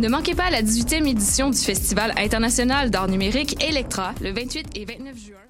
Ne manquez pas la 18e édition du Festival international d'art numérique Electra le 28 et 29 juin.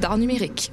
d'art numérique.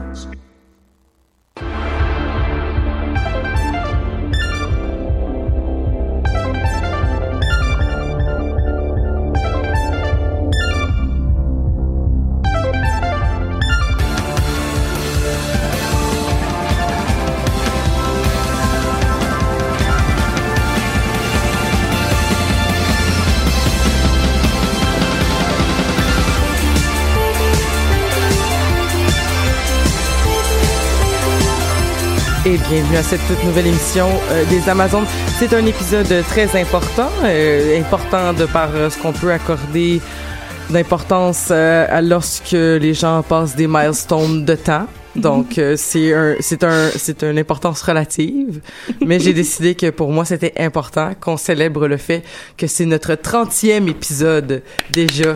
Bienvenue à cette toute nouvelle émission euh, des Amazones. C'est un épisode très important, euh, important de par euh, ce qu'on peut accorder d'importance lorsque les gens passent des milestones de temps. Donc c'est un c'est un c'est une importance relative, mais j'ai décidé que pour moi c'était important qu'on célèbre le fait que c'est notre 30e épisode déjà.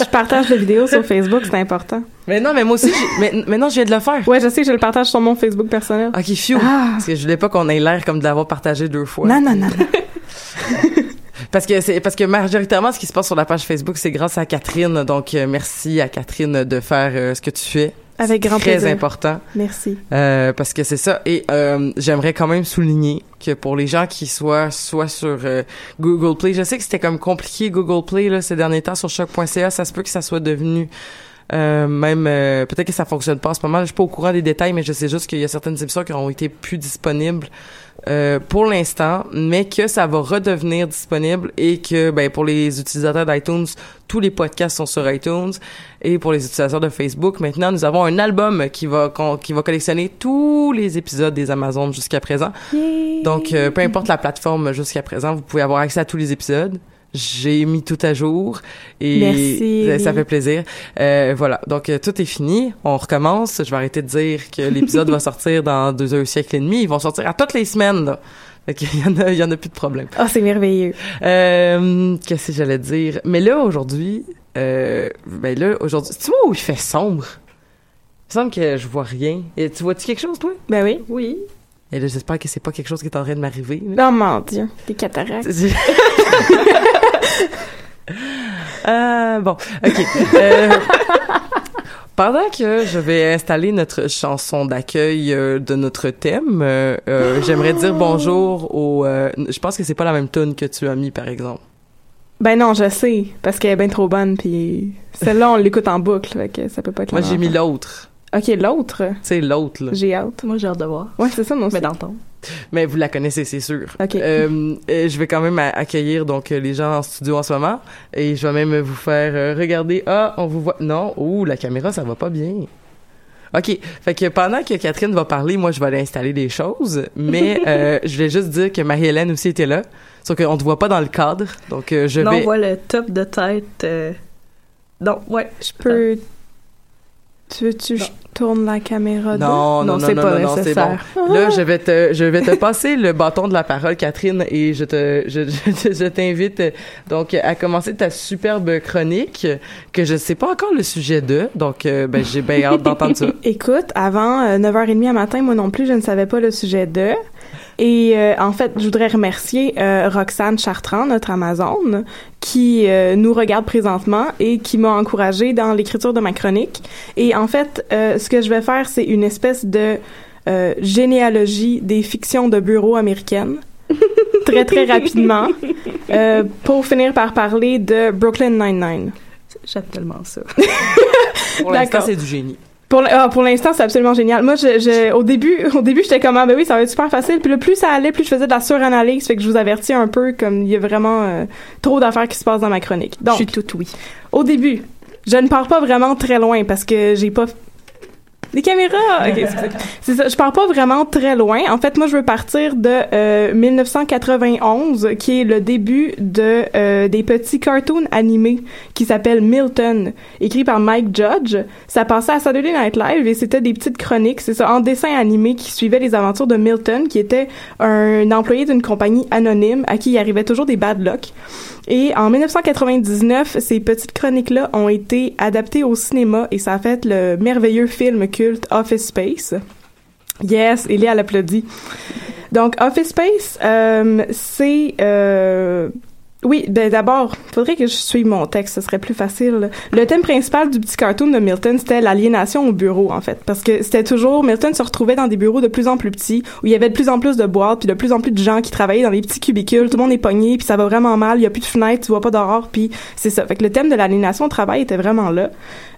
Je partage la vidéo sur Facebook, c'est important. Mais non, mais moi aussi mais maintenant je viens de le faire. Ouais, je sais, je le partage sur mon Facebook personnel. OK, phew. Ah. Parce que je voulais pas qu'on ait l'air comme de l'avoir partagé deux fois. Non, non, non, non. Parce que c'est parce que majoritairement ce qui se passe sur la page Facebook, c'est grâce à Catherine. Donc euh, merci à Catherine de faire euh, ce que tu fais. Avec grand très plaisir. important Merci. euh, parce que c'est ça. Et euh, j'aimerais quand même souligner que pour les gens qui soient soit sur euh, Google Play, je sais que c'était comme compliqué Google Play là ces derniers temps sur choc.ca, ça se peut que ça soit devenu euh, même euh, peut-être que ça fonctionne pas en ce moment. Je suis pas au courant des détails, mais je sais juste qu'il y a certaines émissions qui ont été plus disponibles euh, pour l'instant, mais que ça va redevenir disponible et que ben pour les utilisateurs d'iTunes, tous les podcasts sont sur iTunes et pour les utilisateurs de Facebook, maintenant nous avons un album qui va qui va collectionner tous les épisodes des Amazones jusqu'à présent. Donc euh, peu importe la plateforme jusqu'à présent, vous pouvez avoir accès à tous les épisodes. J'ai mis tout à jour et Merci. ça, fait plaisir. Euh, voilà, donc euh, tout est fini. On recommence. Je vais arrêter de dire que l'épisode va sortir dans deux heures siècle et demi. Ils vont sortir à toutes les semaines. Là. Fait qu'il y en a, il y en a plus de problème. Ah, c'est merveilleux. Euh, Qu'est-ce que j'allais dire? Mais là aujourd'hui, euh, ben là aujourd'hui, tu vois où il fait sombre? Il me semble que je vois rien. Et tu vois-tu quelque chose toi? Ben oui. Oui. Et là j'espère que c'est pas quelque chose qui est en train de m'arriver. là. Oh mon Dieu, des cataractes. Euh, bon, ok. Euh, pendant que je vais installer notre chanson d'accueil euh, de notre thème, j'aimerais dire bonjour au. euh, je pense que c'est pas la même tune que tu as mis, par exemple. Ben non, je sais, parce qu'elle est bien trop bonne, puis celle-là, on l'écoute en boucle, fait que ça peut pas être Moi, j'ai mis l'autre. Ok, l'autre, Tu sais, l'autre, là. j'ai hâte. Moi, j'ai hâte de voir. Ouais, c'est ça, non, Mais d'entendre. Mais vous la connaissez, c'est sûr. Euh, je vais quand même accueillir donc euh, les gens en studio en ce moment et je vais même vous faire euh, regarder. Ah, on vous voit. Non, ouh, la caméra, ça va pas bien. OK. Fait que pendant que Catherine va parler, moi, je vais aller installer des choses. Mais euh, je voulais juste dire que Marie-Hélène aussi était là. Sauf qu'on te voit pas dans le cadre. Donc, euh, je vais... on voit le top de tête. euh, Non, ouais. Je peux. Tu veux-tu que je tourne la caméra d'eau? Non, non, non, c'est non, pas non, non, nécessaire. Là, je vais te, je vais te passer le bâton de la parole, Catherine, et je te, je, je, je t'invite euh, donc à commencer ta superbe chronique que je sais pas encore le sujet de, donc euh, ben j'ai bien hâte d'entendre ça. Écoute, avant euh, 9h30 à matin, moi non plus, je ne savais pas le sujet de. Et euh, en fait, je voudrais remercier euh, Roxane Chartrand, notre Amazon, qui euh, nous regarde présentement et qui m'a encouragée dans l'écriture de ma chronique. Et en fait, euh, ce que je vais faire, c'est une espèce de euh, généalogie des fictions de bureau américaines. très, très rapidement. euh, pour finir par parler de Brooklyn Nine-Nine. J'aime tellement ça. Pour l'instant, D'accord. c'est du génie. Pour, ah, pour l'instant, c'est absolument génial. Moi, je, je- au début, au début, j'étais comme, ah, ben oui, ça va être super facile. Puis le plus ça allait, plus je faisais de la suranalyse. Fait que je vous avertis un peu, comme il y a vraiment euh, trop d'affaires qui se passent dans ma chronique. Donc, je suis toute oui. au début, je ne pars pas vraiment très loin parce que j'ai pas des caméras. Ok, c'est- ça. Je pars pas vraiment très loin. En fait, moi, je veux partir de euh, 1991, qui est le début de euh, des petits cartoons animés qui s'appellent Milton, écrit par Mike Judge. Ça passait à Saturday Night Live et c'était des petites chroniques, c'est ça, en dessin animé qui suivaient les aventures de Milton, qui était un employé d'une compagnie anonyme à qui il arrivait toujours des bad luck. Et en 1999, ces petites chroniques-là ont été adaptées au cinéma et ça a fait le merveilleux film culte Office Space. Yes, Elia l'applaudit. Donc, Office Space, euh, c'est... euh, oui, ben d'abord, faudrait que je suive mon texte, ce serait plus facile. Le thème principal du petit cartoon de Milton, c'était l'aliénation au bureau, en fait. Parce que c'était toujours, Milton se retrouvait dans des bureaux de plus en plus petits, où il y avait de plus en plus de boîtes, puis de plus en plus de gens qui travaillaient dans des petits cubicules, tout le monde est pogné, puis ça va vraiment mal, il y a plus de fenêtres, tu vois pas d'aurore, puis c'est ça. Fait que le thème de l'aliénation au travail était vraiment là.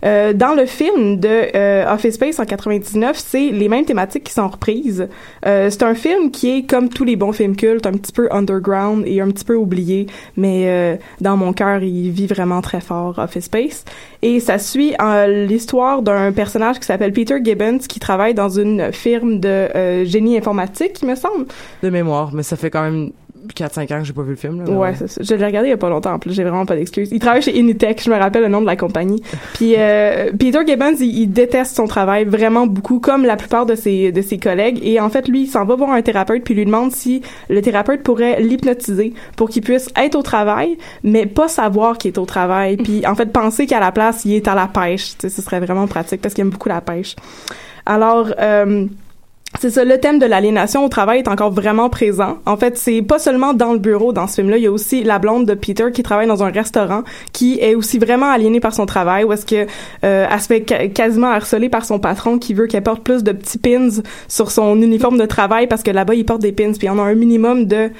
Euh, dans le film de euh, Office Space en 99, c'est les mêmes thématiques qui sont reprises. Euh, c'est un film qui est comme tous les bons films cultes, un petit peu underground et un petit peu oublié, mais euh, dans mon cœur, il vit vraiment très fort Office Space. Et ça suit euh, l'histoire d'un personnage qui s'appelle Peter Gibbons qui travaille dans une firme de euh, génie informatique, il me semble. De mémoire, mais ça fait quand même 4-5 ans que j'ai pas vu le film. Là, Ouais, c'est ça. je l'ai regardé il y a pas longtemps en plus, j'ai vraiment pas d'excuses. Il travaille chez Initech, je me rappelle le nom de la compagnie. Puis euh, Peter Gibbons, il, il déteste son travail vraiment beaucoup, comme la plupart de ses de ses collègues. Et en fait, lui, il s'en va voir un thérapeute puis lui demande si le thérapeute pourrait l'hypnotiser pour qu'il puisse être au travail, mais pas savoir qu'il est au travail. Puis en fait, penser qu'à la place, il est à la pêche. Tu sais, ce serait vraiment pratique parce qu'il aime beaucoup la pêche. Alors. Euh, c'est ça, le thème de l'aliénation au travail est encore vraiment présent. En fait, c'est pas seulement dans le bureau dans ce film-là, il y a aussi la blonde de Peter qui travaille dans un restaurant, qui est aussi vraiment aliénée par son travail, où est-ce que euh, elle se fait quasiment harceler par son patron qui veut qu'elle porte plus de petits pins sur son uniforme de travail parce que là-bas il porte des pins, puis on a un minimum de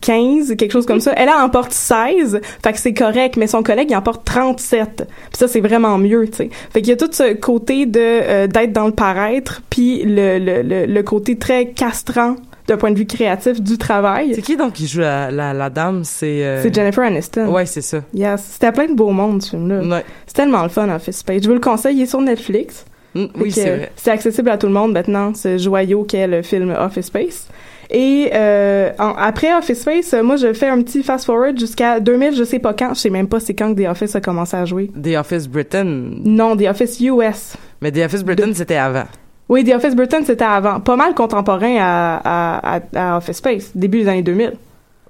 15, quelque chose comme ça. Elle en porte 16, fait que c'est correct, mais son collègue, il en porte 37. Puis ça, c'est vraiment mieux, tu sais. Fait qu'il y a tout ce côté de euh, d'être dans le paraître, puis le, le, le, le côté très castrant d'un point de vue créatif du travail. C'est qui donc qui joue la, la, la dame? C'est... euh, C'est Jennifer Aniston. Ouais, c'est ça. Yes. C'était plein de beau monde, ce film-là. Ouais. C'est tellement le fun, Office Space. Je vous le conseille, il est sur Netflix. Mm, oui, c'est vrai. C'est accessible à tout le monde maintenant, ce joyau qu'est le film Office Space. Et euh, en- après Office Space, euh, moi je fais un petit fast forward jusqu'à 2000, je sais pas quand, je sais même pas c'est quand que The Office a commencé à jouer. The Office Britain. Non, The Office US. Mais The Office Britain, c'était avant. Oui, The Office Britain c'était avant, pas mal contemporain à, à, Office Space, début des années 2000.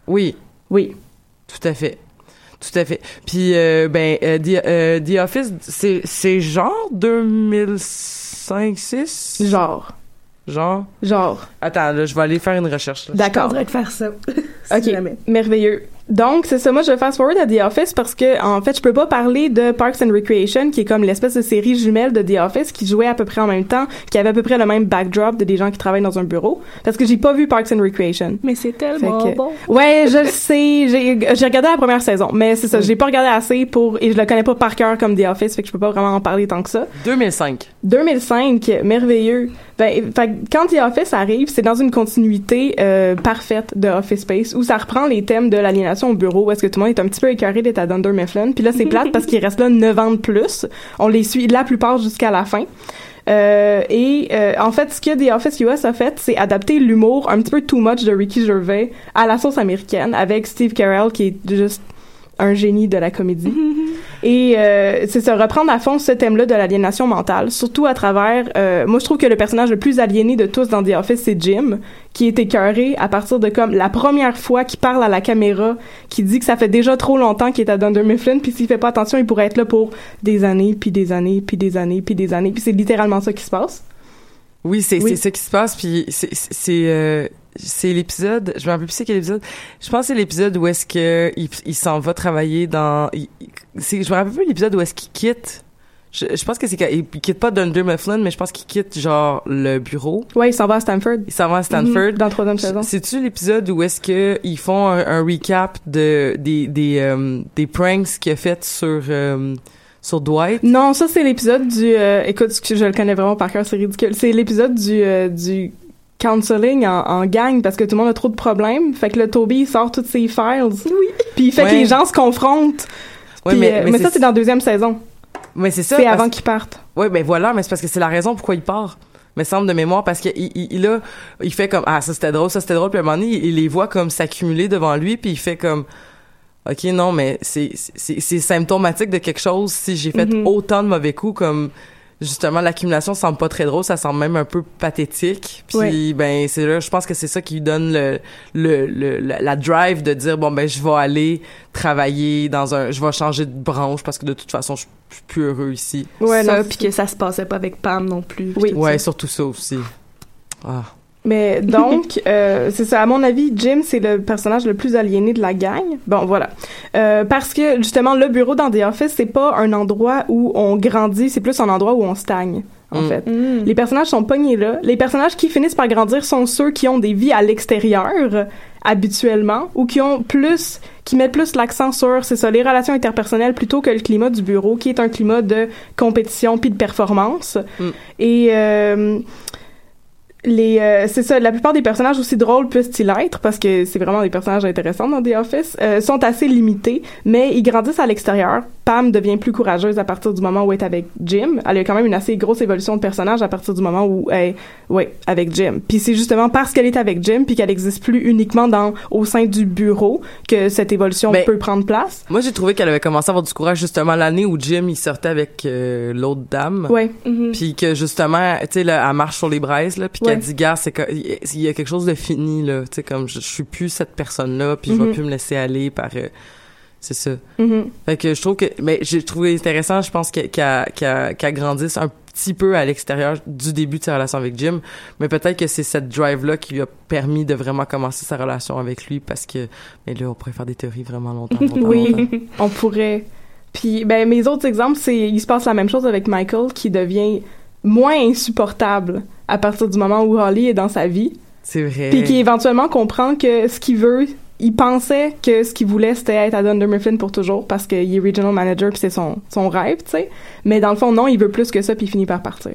Oui, Oui. tout à fait. Tout à fait. Puis, euh, ben, euh, The, euh, The Office, c'est genre 2005-6? Genre. Genre? Genre. Attends, là, je vais aller faire une recherche. D'accord. de faire ça. Ok, merveilleux. Donc, c'est ça. Moi, je fast forward à The Office parce que, en fait, je peux pas parler de Parks and Recreation, qui est comme l'espèce de série jumelle de The Office, qui jouait à peu près en même temps, qui avait à peu près le même backdrop de des gens qui travaillent dans un bureau, parce que j'ai pas vu Parks and Recreation. Mais c'est tellement que- bon. Ouais, je le sais. J'ai j'ai regardé la première saison, mais c'est ça. J'ai pas regardé assez pour et je le connais pas par cœur comme The Office, fait que je peux pas vraiment en parler tant que ça. 2005. 2005, merveilleux. Ben, fait quand The Office arrive, c'est dans une continuité euh, parfaite de Office Space où ça reprend les thèmes de l'aliénation au bureau, où est-ce que tout le monde est un petit peu écœuré d'être à Dunder Mifflin. Puis là, c'est plate parce qu'il reste là 9 ans de plus. On les suit la plupart jusqu'à la fin. Euh, et euh, en fait, ce que The Office US a fait, c'est adapter l'humour un petit peu too much de Ricky Gervais à la sauce américaine avec Steve Carell qui est juste un génie de la comédie. Et euh, c'est se reprendre à fond ce thème-là de l'aliénation mentale, surtout à travers... euh, moi, je trouve que le personnage le plus aliéné de tous dans The Office, c'est Jim, qui est écœuré à partir de comme la première fois qu'il parle à la caméra, qui dit que ça fait déjà trop longtemps qu'il est à Dunder Mifflin, puis s'il fait pas attention, il pourrait être là pour des années, puis des années, puis des années, puis des années. Puis c'est littéralement ça qui se passe. Oui, c'est Oui. c'est ça qui se passe puis c'est c'est euh, c'est l'épisode, je me rappelle plus c'est quel épisode. Je pense que c'est l'épisode où est-ce que il, il s'en va travailler dans il- c'est je me rappelle plus l'épisode où est-ce qu'il quitte. Je, je pense que c'est qu'il il quitte pas Dunder Mifflin, mais je pense qu'il quitte genre le bureau. Ouais, il s'en va à Stanford. Il s'en va à Stanford. Mhm, dans la troisième saison. C'est-tu l'épisode où est-ce que ils font un, un recap de des des euh, des pranks qu'il a fait sur euh, sur Dwight? Non, ça c'est l'épisode du. euh, écoute, je le connais vraiment par cœur, c'est ridicule. C'est l'épisode du euh, du counseling en, en gang parce que tout le monde a trop de problèmes. Fait que le Toby il sort toutes ses files. Oui. Puis il fait Ouais. que les gens se confrontent. Ouais, Puis, mais- euh, mais mais, ça c'est dans la deuxième saison. Mais c'est ça. C'est avant qu'ils partent. Ouais, ben voilà, mais c'est parce que c'est la raison pourquoi il part. Me semble de mémoire parce que il, il, a, il fait comme ah ça c'était drôle, ça c'était drôle, puis à un moment donné il, il les voit comme s'accumuler devant lui, puis il fait comme ok non mais c'est c'est symptomatique de quelque chose si j'ai fait Mhm. autant de mauvais coups comme justement l'accumulation semble pas très drôle, ça semble même un peu pathétique. Puis Ouais. ben c'est là, je pense que c'est ça qui lui donne le, le, le la, drive de dire bon ben je vais aller travailler dans un, je vais changer de branche parce que de toute façon je suis plus heureux ici. Ouais, non, puis que ça se passait pas avec Pam non plus. Oui. Ouais, surtout ça aussi. Ah. Mais donc, euh, c'est ça. À mon avis, Jim, c'est le personnage le plus aliéné de la gang. Bon, voilà. Euh, parce que, justement, le bureau dans The Office, c'est pas un endroit où on grandit, c'est plus un endroit où on stagne, en Mm. fait. Mm. Les personnages sont pognés là. Les personnages qui finissent par grandir sont ceux qui ont des vies à l'extérieur, habituellement, ou qui ont plus, qui mettent plus l'accent sur, c'est ça, les relations interpersonnelles plutôt que le climat du bureau, qui est un climat de compétition puis de performance. Mm. Et, euh, les euh, c'est ça la plupart des personnages aussi drôles puissent-ils être parce que c'est vraiment des personnages intéressants dans The Office euh, sont assez limités mais ils grandissent à l'extérieur Pam devient plus courageuse à partir du moment où elle est avec Jim elle a quand même une assez grosse évolution de personnage à partir du moment où elle est ouais avec Jim puis c'est justement parce qu'elle est avec Jim puis qu'elle existe plus uniquement dans au sein du bureau que cette évolution Ben, peut prendre place Moi, j'ai trouvé qu'elle avait commencé à avoir du courage justement l'année où Jim il sortait avec euh, l'autre dame. ouais Mhm. Puis que justement, tu sais, là, elle marche sur les braises, là, puis qu'elle Ouais. Dit, gars, c'est que il y a quelque chose de fini, là, tu sais, comme je, je suis plus cette personne-là, puis je vais Mhm. plus me laisser aller par, euh, c'est ça. Mhm. Fait que je trouve que, mais j'ai trouvé intéressant, je pense qu'elle qu'elle- qu'elle grandisse un petit peu à l'extérieur du début de sa relation avec Jim, mais peut-être que c'est cette drive-là qui lui a permis de vraiment commencer sa relation avec lui, parce que, mais là, on pourrait faire des théories vraiment longtemps, longtemps, longtemps. Oui, on pourrait. Puis, ben, mes autres exemples, c'est, il se passe la même chose avec Michael, qui devient moins insupportable à partir du moment où Holly est dans sa vie, C'est vrai. puis qui éventuellement comprend que ce qu'il veut, il pensait que ce qu'il voulait, c'était être à Dunder Mifflin pour toujours, parce qu'il est regional manager, puis c'est son, son rêve, tu sais. Mais dans le fond, non, il veut plus que ça, puis il finit par partir.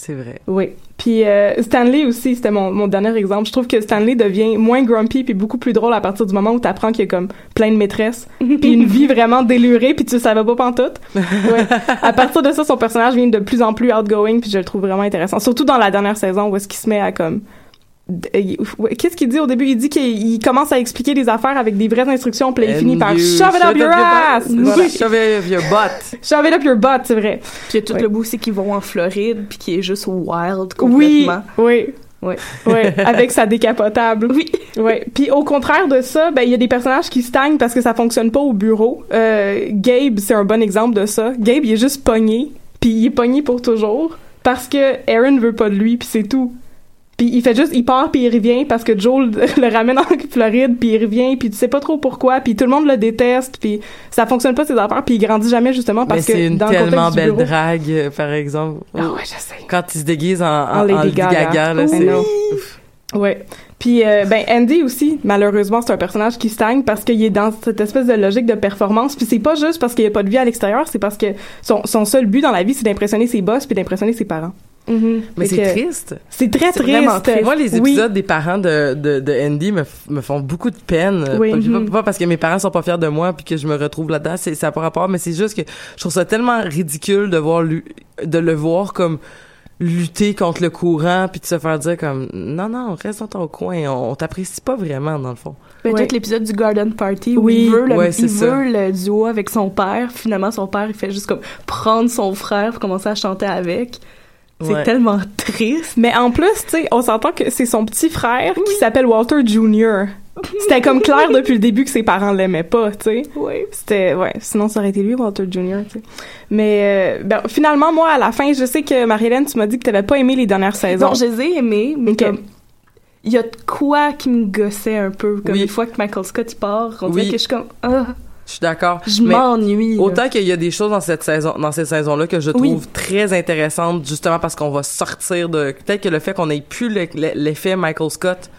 C'est vrai. Oui. Puis euh, Stanley aussi, c'était mon, mon dernier exemple. Je trouve que Stanley devient moins grumpy puis beaucoup plus drôle à partir du moment où t'apprends qu'il y a comme plein de maîtresses puis une vie vraiment délurée puis tu le savais pas pantoute. Ouais. À partir de ça, son personnage devient de plus en plus outgoing puis je le trouve vraiment intéressant. Surtout dans la dernière saison où est-ce qu'il se met à comme Qu'est-ce qu'il dit au début? Il dit qu'il il commence à expliquer des affaires avec des vraies instructions, puis là, il finit par shove it up your ass! Shove it up your butt. Shove it up your butt, c'est vrai. Puis il y a tout le bout aussi qui vont en Floride, puis qui est juste wild Oui, complètement. oui. Ouais. Ouais, avec sa décapotable. Oui. Ouais. Puis au contraire de ça, ben il y a des personnages qui stagnent parce que ça fonctionne pas au bureau. Euh, Gabe, c'est un bon exemple de ça. Gabe, il est juste pogné, puis il est pogné pour toujours parce que Aaron veut pas de lui, puis c'est tout. Puis il fait juste, il part puis il revient parce que Joel le ramène en Floride puis il revient puis tu sais pas trop pourquoi puis tout le monde le déteste puis ça fonctionne pas ses affaires puis il grandit jamais justement Mais parce que c'est une dans tellement belle bureau- drague, euh, par exemple. Ah ouais, je sais. Quand il se déguise en, en, En Lady Gaga. Là, I c'est... Ouais. Puis euh, ben Andy aussi, malheureusement, c'est un personnage qui stagne parce qu'il est dans cette espèce de logique de performance. Puis c'est pas juste parce qu'il y a pas de vie à l'extérieur, c'est parce que son, son seul but dans la vie, c'est d'impressionner ses boss puis d'impressionner ses parents. Mais Fait c'est que- triste. C'est très C'est vraiment triste. Moi, les Oui. épisodes des parents de, de, de Andy me, me font beaucoup de peine. Oui. Pas, Mhm. pas parce que mes parents sont pas fiers de moi puis que je me retrouve là-dedans, c'est ça n'a pas rapport, mais c'est juste que je trouve ça tellement ridicule de voir lui, de le voir comme lutter contre le courant puis de se faire dire comme non non reste dans ton coin on, on t'apprécie pas vraiment dans le fond Ben, Ouais. Tout l'épisode du Garden Party où Oui, il veut, le, ouais, c'est il ça. veut le duo avec son père. Finalement, son père, il fait juste comme prendre son frère pour commencer à chanter avec. C'est Ouais. tellement triste. Mais en plus, tu sais, on s'entend que c'est son petit frère qui s'appelle Walter Jr. C'était comme clair depuis le début que ses parents l'aimaient pas, tu sais. Oui. C'était ouais, sinon ça aurait été lui Walter Jr. Mais euh, ben, finalement moi à la fin, je sais que Marie-Hélène, tu m'as dit que t'avais pas aimé les dernières saisons. Non, je les ai aimés, mais comme il y a de quoi qui me gossait un peu. Comme Oui. une fois que Michael Scott il part, on Oui. dirait que je suis comme ah, je suis d'accord je m'ennuie. Autant qu'il y a des choses dans cette saison, dans cette saison-là que je Oui. trouve très intéressantes, justement parce qu'on va sortir de. Peut-être que le fait qu'on ait plus le- le- l'effet Michael Scott,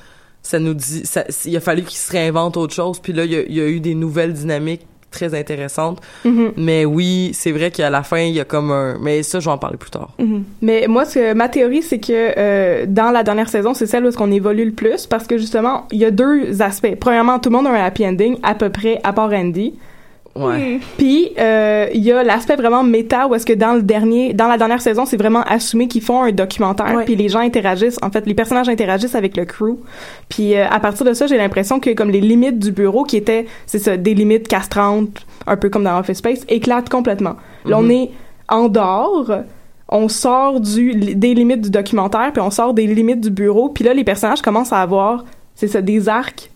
ça nous dit, ça, il a fallu qu'il se réinvente autre chose. Puis là, il y a, il y a eu des nouvelles dynamiques très intéressantes. Mhm. Mais oui, c'est vrai qu'à la fin, il y a comme un. Mais ça, je vais en parler plus tard. Mhm. Mais moi, ce que, ma théorie, c'est que euh, dans la dernière saison, c'est celle où est-ce qu'on évolue le plus parce que justement, il y a deux aspects. Premièrement, tout le monde a un happy ending, à peu près, à part Andy. Ouais. Puis euh, il y a l'aspect vraiment méta où est-ce que dans le dernier, dans la dernière saison, c'est vraiment assumé qu'ils font un documentaire, puis les gens interagissent. En fait, les personnages interagissent avec le crew. Puis euh, à partir de ça, j'ai l'impression que comme les limites du bureau, qui étaient, c'est ça, des limites castrantes, un peu comme dans Office Space, éclatent complètement. Là, on Mhm. est en dehors. On sort du, des limites du documentaire, puis on sort des limites du bureau. Puis là, les personnages commencent à avoir, c'est ça, des arcs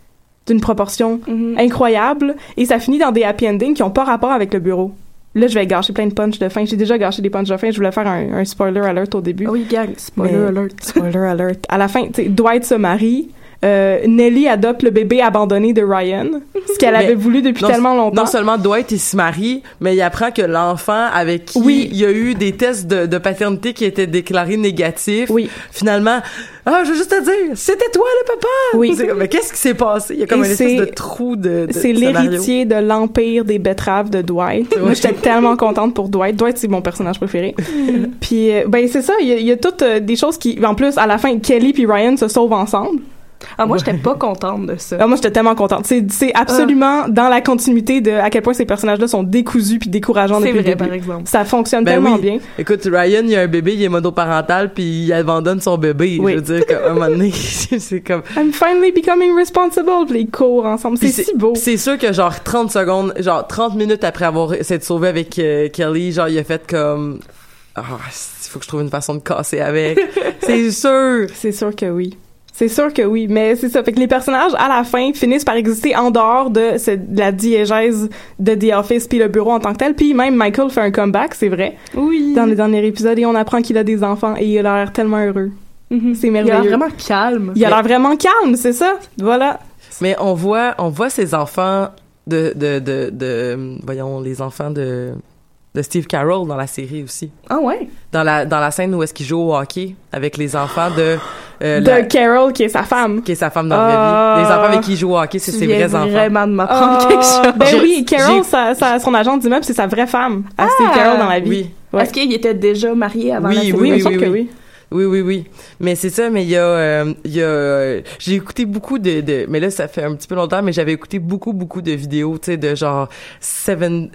d'une proportion Mhm. incroyable et ça finit dans des happy endings qui ont pas rapport avec le bureau. Là, je vais gâcher plein de punch de fin. J'ai déjà gâché des punch de fin. Je voulais faire un, un spoiler alert au début. Oui, gang, spoiler Mais- alert. Spoiler alert. À la fin, Dwight se marie. Euh, Nelly adopte le bébé abandonné de Ryan, ce qu'elle avait voulu depuis non, tellement longtemps. Non seulement Dwight il se marie, mais il apprend que l'enfant avec qui Oui. il y a eu des tests de, de paternité qui étaient déclarés négatifs, Oui. finalement, ah, je veux juste te dire, c'était toi le papa. Oui. Mais qu'est-ce qui s'est passé Il y a comme Et une espèce de trou de. de C'est l'héritier de l'empire des betteraves de Dwight. Moi, j'étais tellement contente pour Dwight. Dwight, c'est mon personnage préféré. puis, euh, ben, c'est ça. Il y a, il y a toutes euh, des choses qui... En plus, à la fin, Kelly puis Ryan se sauvent ensemble. Ah, moi, j'étais pas contente de ça. Ah, moi, j'étais tellement contente. C'est, c'est absolument dans la continuité de à quel point ces personnages-là sont décousus puis décourageants C'est depuis vrai, le début. par exemple. Ça fonctionne Ben tellement oui. bien. Écoute, Ryan, il y a un bébé, il est monoparental, puis il abandonne son bébé. Oui. Je veux dire, qu'à un moment donné, c'est comme. I'm finally becoming responsible. Puis ils courent ensemble. C'est si beau. C'est sûr que genre 30 secondes, genre 30 minutes après avoir s'être sauvé avec euh, Kelly, genre il a fait comme ah, il faut que je trouve une façon de casser avec. c'est sûr. C'est sûr que oui. C'est sûr que oui, mais c'est ça. Fait que les personnages, à la fin, finissent par exister en dehors de, la diégèse de The Office puis le bureau en tant que tel. Puis même Michael fait un comeback, c'est vrai, Oui. dans le dernier épisode et on apprend qu'il a des enfants et il a l'air tellement heureux. Mhm. C'est Il a merveilleux. l'air vraiment calme. Il a l'air vraiment calme, c'est ça. Voilà. Mais on voit on voit ces enfants de de de, de voyons les enfants de de Steve Carroll dans la série aussi. Ah ouais? Dans la dans la scène où est-ce qu'il joue au hockey avec les enfants de euh, De la- Carol, qui est sa femme. qui est sa femme dans la Ah. vraie vie. Les enfants avec qui il joue au hockey, c'est ses vrais enfants. vraiment de m'apprendre Ah, quelque chose. Ben oui, Carol, j'ai- sa, sa- son agent d'immeuble, c'est sa vraie femme. À Steve Ah, Carroll dans la vie. Oui. Ouais. Est-ce qu'il était déjà marié avant Oui, la série? oui, oui, oui, que oui. Oui. Oui, oui. Mais c'est ça, mais il y a, euh, il y a, euh, j'ai écouté beaucoup de, de, mais là, ça fait un petit peu longtemps, mais j'avais écouté beaucoup, beaucoup de vidéos, tu sais, de genre, seven,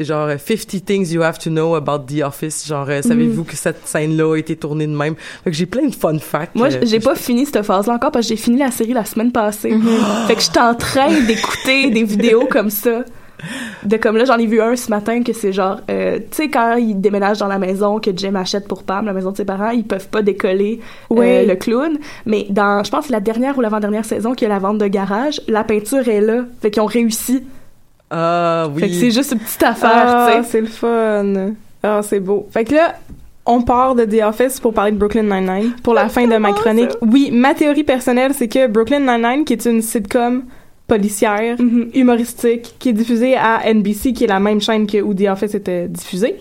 genre, 50 things you have to know about The Office. Genre, euh, savez-vous que cette scène-là a été tournée de même? Fait que j'ai plein de fun facts. Moi, euh, j'ai pas fini cette phase-là encore parce que j'ai fini la série la semaine passée. Mm-hmm. Fait que j'étais en train d'écouter des vidéos comme ça. De comme là, j'en ai vu un ce matin que c'est genre, euh, tu sais, quand ils déménagent dans la maison que Jim achète pour Pam, la maison de ses parents, ils peuvent pas décoller euh, Oui. le clown. Mais dans, je pense, la dernière ou l'avant-dernière saison qu'il y a la vente de garage, la peinture est là. Fait qu'ils ont réussi. Ah, oui. Fait que c'est juste une petite affaire, Ah, tu sais. c'est le fun. Ah, c'est beau. Fait que là, on part de The Office pour parler de Brooklyn Nine-Nine pour la fin de ma chronique. Oui, ma théorie personnelle, c'est que Brooklyn Nine-Nine, qui est une sitcom policière, Mhm. humoristique, qui est diffusée à NBC, qui est la même chaîne que où The Office était diffusé.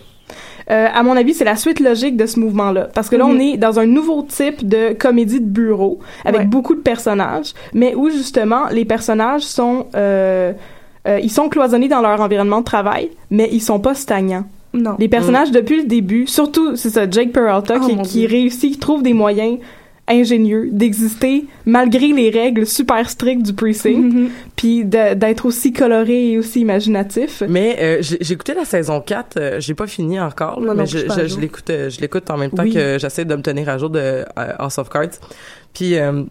Euh, à mon avis, c'est la suite logique de ce mouvement-là. Parce que là, on Mhm. est dans un nouveau type de comédie de bureau, avec Ouais. beaucoup de personnages, mais où justement, les personnages sont... euh, euh, ils sont cloisonnés dans leur environnement de travail, mais ils sont pas stagnants. Non. Les personnages, depuis le début, surtout, c'est ça, Jake Peralta, Oh, qui, réussit, qui trouve des moyens ingénieux d'exister malgré les règles super strictes du precinct, Mhm. puis d'être aussi coloré et aussi imaginatif. Mais euh, j'ai écouté la saison 4, euh, j'ai pas fini encore, là, Moi non mais je, l'écoute euh, je l'écoute en même temps Oui. que j'essaie de me tenir à jour de euh, House of Cards. Puis euh,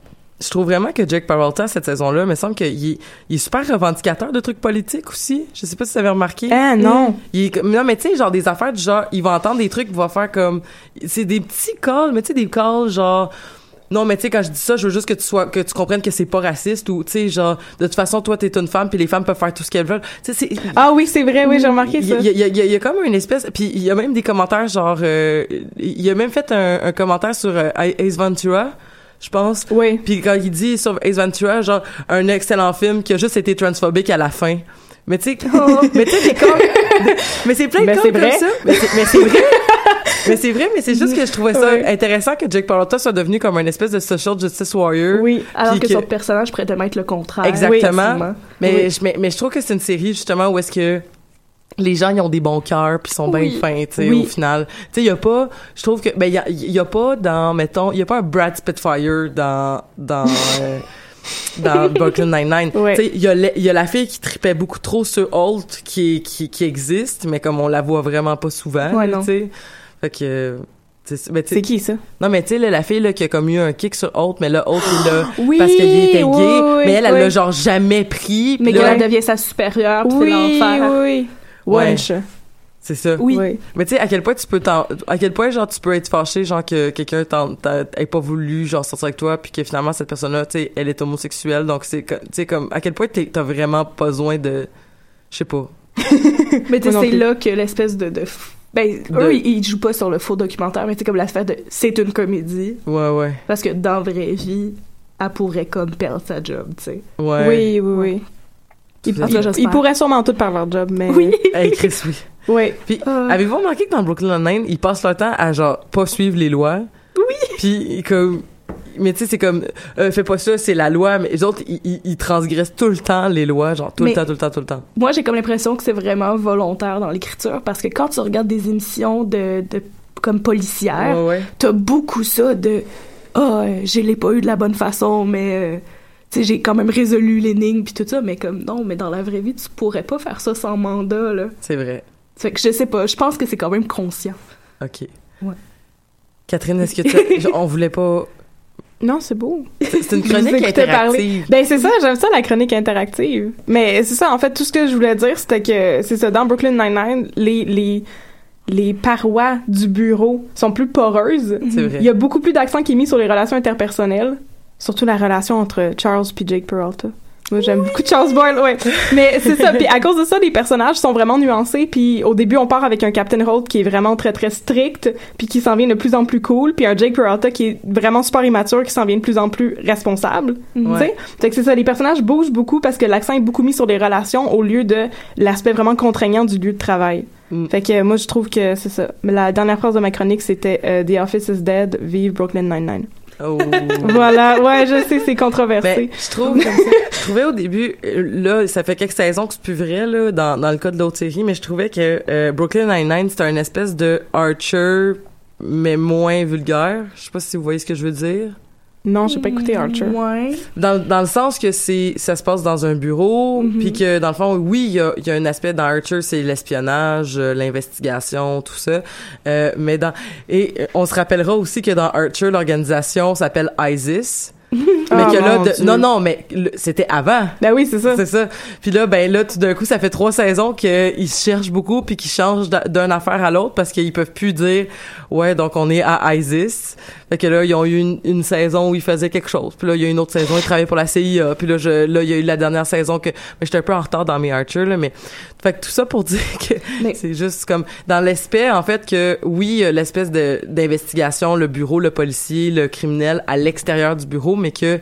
je trouve vraiment que Jake Peralta cette saison-là, me semble qu'il est, il est super revendicateur de trucs politiques aussi. Je sais pas si vous avez remarqué. Ah non. Il est non, mais tu sais, genre des affaires du genre, il va entendre des trucs, il va faire comme, c'est des petits calls, mais tu sais, des calls genre, non, mais tu sais, quand je dis ça, je veux juste que tu sois, que tu comprennes que c'est pas raciste ou, tu sais, genre, de toute façon, toi, t'es une femme, puis les femmes peuvent faire tout ce qu'elles veulent. Tu sais, c'est, Ah oui, c'est vrai, oui, j'ai remarqué il ça. y, a- il y y a- il y a comme une espèce, puis il y a même des commentaires genre, euh, il a même fait un, un commentaire sur euh, Ace Ventura, je pense. Oui. Puis quand il dit sur Ace Ventura, genre un excellent film qui a juste été transphobique à la fin. Mais tu sais, mais tu sais mais c'est plein de comme ça. Mais c'est mais c'est vrai. Mais c'est vrai, mais c'est juste que je trouvais ça intéressant que Jake Peralta soit devenu comme une espèce de social justice warrior. Oui. Alors que, que- son personnage pourrait tellement être le contraire. Exactement. Mais, Oui. je, mais, mais je trouve que c'est une série justement où est-ce que les gens ils ont des bons cœurs puis sont bien Oui. fins, tu sais Oui. au final. Tu sais il y a pas je trouve que ben il y a, y a pas dans mettons, il y a pas un Brad Spitfire dans dans euh, dans Brooklyn Nine-Nine. Ouais. Tu sais, il y, y a la fille qui tripait beaucoup trop sur Holt qui, qui, qui existe, mais comme on la voit vraiment pas souvent, Ouais, tu sais. Fait que... C'est qui ça? non, mais tu sais, là, la fille là, qui a comme eu un kick sur Holt, mais là, Holt est là Oui, parce qu'il était gay, oui, oui, mais elle, elle oui. l'a genre jamais pris. Mais puis là, qu'elle devient sa supérieure, puis Oui, c'est l'enfer. oui. Ouais. Wench. C'est ça. Oui. Mais tu sais, à quel point tu peux t'en, à quel point genre tu peux être fâché genre que quelqu'un t'en, t'a- ait pas voulu genre sortir avec toi puis que finalement cette personne-là, tu sais, elle est homosexuelle donc c'est, tu sais comme à quel point t'as vraiment besoin de, je sais pas. Mais c'est là que l'espèce de, de ben De- eux ils, ils jouent pas sur le faux documentaire mais c'est comme l'affaire de c'est une comédie Ouais ouais parce que dans la vraie vie elle pourrait comme perdre sa job tu sais ouais. Oui, oui, oui. Ils, pourraient sûrement tout faire leur job, mais... oui Hey Chris, oui. Oui. Puis Euh. avez-vous remarqué que dans Brooklyn Nine, ils passent leur temps à genre pas suivre les lois? Oui. Puis comme mais tu sais c'est comme euh, fais pas ça, c'est la loi mais les autres ils, ils, transgressent tout le temps les lois, genre tout Mais- le temps tout le temps tout le temps. moi j'ai comme l'impression que c'est vraiment volontaire dans l'écriture parce que quand tu regardes des émissions de, de comme policières Ouais ouais. t'as beaucoup ça de ah euh, je l'ai pas eu de la bonne façon mais euh, tu sais j'ai quand même résolu l'énigme puis tout ça mais comme non mais dans la vraie vie tu pourrais pas faire ça sans mandat là C'est vrai. fait que je sais pas je pense que c'est quand même conscient OK. Ouais. Catherine, est-ce que tu on voulait pas Non, c'est beau. c'est une chronique interactive. Ben c'est ça, j'aime ça la chronique interactive. Mais c'est ça, en fait, tout ce que je voulais dire, c'était que c'est ça, dans Brooklyn Nine-Nine, les, les, les parois du bureau sont plus poreuses. C'est vrai. Il y a beaucoup plus d'accent qui est mis sur les relations interpersonnelles, surtout la relation entre Charles puis Jake Peralta. Moi, j'aime beaucoup Charles Boyle, ouais. Mais c'est ça. Puis à cause de ça, les personnages sont vraiment nuancés. Puis au début, on part avec un Captain Holt qui est vraiment très très strict, puis qui s'en vient de plus en plus cool, puis un Jake Peralta qui est vraiment super immature, qui s'en vient de plus en plus responsable. Tu sais. Fait que c'est ça. Les personnages bougent beaucoup parce que l'accent est beaucoup mis sur les relations au lieu de l'aspect vraiment contraignant du lieu de travail. Mm. Fait que euh, moi, je trouve que c'est ça. Mais la dernière phrase de ma chronique, c'était euh, The Office is dead, vive Brooklyn Nine-Nine. Oh. Voilà, ouais, je sais, c'est controversé. Ben, je trouve, je trouvais au début, euh, là, ça fait quelques saisons que c'est plus vrai, là, dans, dans le cas de l'autre série, mais je trouvais que euh, Brooklyn Nine-Nine, c'était une espèce de Archer, mais moins vulgaire. Je sais pas si vous voyez ce que je veux dire. Non, j'ai pas écouté Archer. ouais Dans, dans le sens que c'est ça se passe dans un bureau, puis que dans le fond, oui, il y a, y a un aspect dans Archer, c'est l'espionnage, euh, l'investigation, tout ça. Euh, mais dans et euh, on se rappellera aussi que dans Archer, l'organisation s'appelle ISIS. Mais Ah, que là, de- non, non, mais le- c'était avant. Ben oui, c'est ça. C'est ça. Puis là, ben là, tout d'un coup, ça fait trois saisons qu'ils se cherchent beaucoup puis qu'ils changent d'une affaire à l'autre parce qu'ils peuvent plus dire, ouais, donc on est à ISIS. Fait que là, ils ont eu une, une saison où ils faisaient quelque chose. Puis là, il y a une autre saison, ils travaillaient pour la CIA. Puis là, je, là, il y a eu la dernière saison que, mais j'étais un peu en retard dans mes Archer, là, mais, fait que tout ça pour dire que Mais- c'est juste comme, dans l'aspect, en fait, que oui, l'espèce d'investigation, le bureau, le policier, le criminel à l'extérieur du bureau, mais que,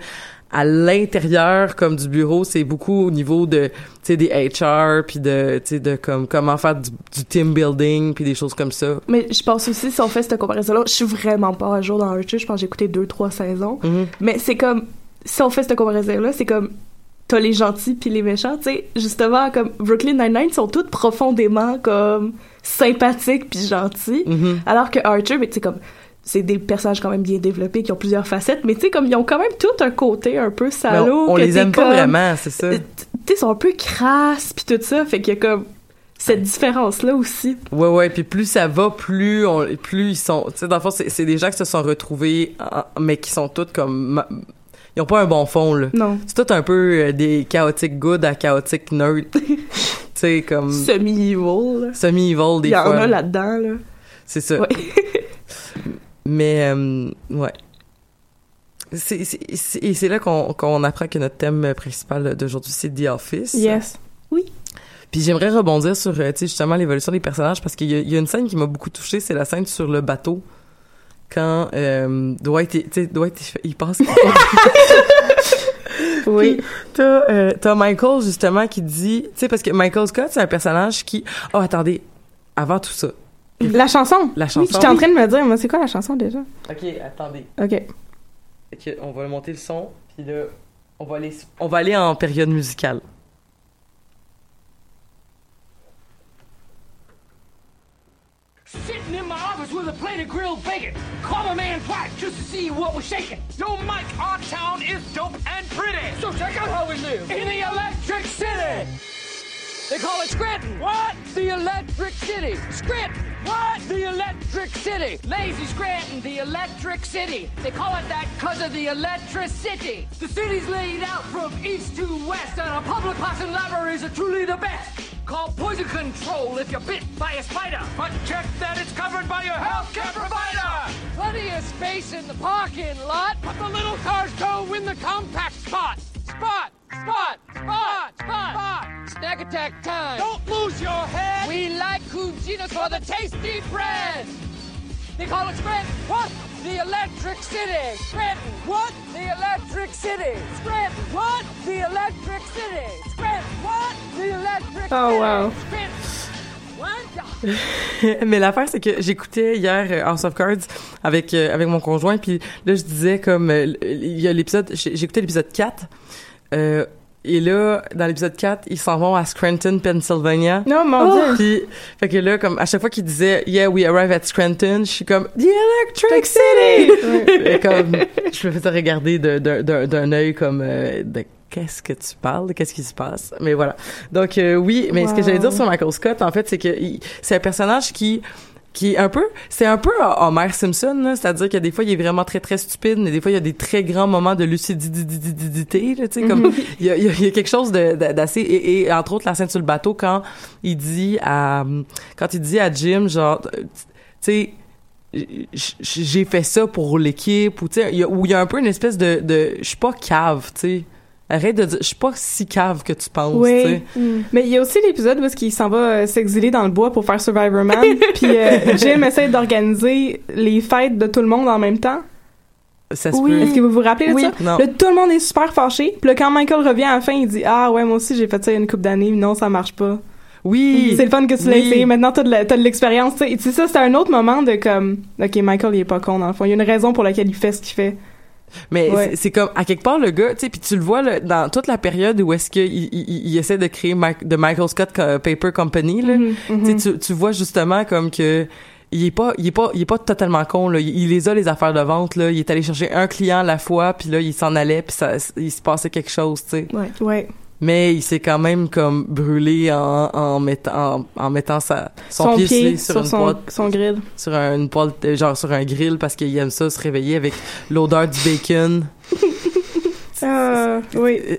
à l'intérieur comme du bureau c'est beaucoup au niveau de tu sais des HR puis de tu sais de comme comment faire du, du team building puis des choses comme ça mais je pense aussi si on fait cette comparaison là je suis vraiment pas à jour dans Archer je pense que j'ai écouté deux trois saisons Mhm. mais c'est comme si on fait cette comparaison là c'est comme t'as les gentils puis les méchants tu sais justement comme Brooklyn Nine-Nine sont toutes profondément comme sympathiques puis gentils Mhm. alors que Archer mais tu sais comme c'est des personnages quand même bien développés qui ont plusieurs facettes, mais tu sais, comme ils ont quand même tout un côté un peu salaud. on que les aime pas vraiment, c'est ça. Tu sais, ils sont un peu crasses puis tout ça, fait qu'il y a comme cette différence-là aussi. Ouais, ouais, puis plus ça va, plus on, plus ils sont, tu sais, dans le fond, c'est des gens qui se sont retrouvés, en- mais qui sont tous comme, ils ont pas un bon fond, là. Non. C'est tout un peu euh, des chaotic good à chaotic nerd. tu sais, comme Semi-evil. là. semi-evil des Il y en a là-dedans, là. C'est ça. Ouais. Mais, euh, ouais. C'est, c'est, c'est- et c'est là qu'on, qu'on apprend que notre thème principal d'aujourd'hui, c'est The Office. Yes. Puis j'aimerais rebondir sur, euh, tu sais, justement, l'évolution des personnages, parce qu'il y a, il y a une scène qui m'a beaucoup touchée, c'est la scène sur le bateau. Quand euh, Dwight, tu sais, Dwight, il, passe... oui. T'as, euh, t'as Michael, justement, qui dit... Tu sais, parce que Michael Scott, c'est un personnage qui... Oh, attendez. Avant tout ça. La chanson? La Oui, chanson. j'étais en train de me dire, moi, c'est quoi la chanson déjà? OK, attendez. OK. Ok, on va monter le son, puis là, on va aller, on va aller en période musicale. Sitting in my office with a plate of grilled bacon. Call my man twice just to see what was shaking. Yo, Mike, our town is dope and pretty. So check out how we live in the Electric City. They call it Scranton. What? The Electric City. Scranton. What? The Electric City. Lazy Scranton, the Electric City. They call it that because of the electricity. The city's laid out from east to west, and our public parks and libraries are truly the best. Call poison control if you're bit by a spider. But check that it's covered by your healthcare provider. Plenty of space in the parking lot, but the little cars go in the compact spot. Spot, spot, spot, spot, spot. Snack attack time. Don't lose your head. We like Cuginos for the tasty bread. They call Scranton. What? The Electric City. Scranton. What? The Electric City. Scranton. What? The Electric City. Scranton. What? The Electric Oh, City. wow. Mais l'affaire, c'est que j'écoutais hier euh, House of Cards avec, euh, avec mon conjoint, puis là, je disais comme, euh, il y a l'épisode, j'écoutais l'épisode 4, euh, et là, dans l'épisode 4, ils s'en vont à Scranton, Pennsylvania. Non, mon Dieu. Puis, fait que là, comme, à chaque fois qu'il disait, yeah, we arrive at Scranton, je suis comme, the Electric City! Et comme, je me faisais regarder de- de- d'un d'un œil comme, euh, de qu'est-ce que tu parles, qu'est-ce qui se passe? Mais voilà. Donc, euh, oui, mais ce que j'allais dire sur Michael Scott, en fait, c'est que c'est un personnage qui, qui est un peu, c'est un peu Homer Simpson, c'est-à-dire que des fois il est vraiment très très stupide, mais des fois il y a des très grands moments de lucidité, là, tu sais, comme il y a, il y a- quelque chose d'assez et, et entre autres la scène sur le bateau quand il dit à quand il dit à Jim genre tu sais j'ai fait ça pour l'équipe ou tu sais il y a- où il y a un peu une espèce de de je suis pas cave, tu sais. Arrête de dire je suis pas si cave que tu penses, Oui. sais. Mais il y a aussi l'épisode où est-ce qu'il s'en va euh, s'exiler dans le bois pour faire Survivor Man, puis euh, Jim essaie d'organiser les fêtes de tout le monde en même temps. Ça se Oui. peut. Est-ce que vous vous rappelez de Oui. ça? Non. Là, tout le monde est super fâché. Puis là, quand Michael revient à la fin, il dit Ah ouais, moi aussi j'ai fait ça il y a une couple d'années, non, ça marche pas. Oui. C'est le fun que tu l'as Oui. essayé. Maintenant, t'as de l'expérience. tu sais, ça, c'est un autre moment de comme Ok, Michael, il est pas con dans le fond. Il y a une raison pour laquelle il fait ce qu'il fait. Mais Ouais. c'est- comme à quelque part le gars, tu sais, puis tu le vois là, dans toute la période où est-ce qu'il il, il, il essaie de créer de Michael Scott Co- Paper Company là, Mhm, tu sais, tu, tu vois justement comme que il est pas il est pas il est pas totalement con là, il, il les a les affaires de vente là, il est allé chercher un client à la fois puis là il s'en allait puis ça il se passait quelque chose, tu sais. Ouais. Ouais. Mais il s'est quand même comme brûlé en en mettant en, en mettant sa son, pied, sur, sur une son, poêle son grill. sur un- une poêle euh, genre sur un grill parce qu'il aime ça se réveiller avec l'odeur du bacon. Ah, oui. Euh,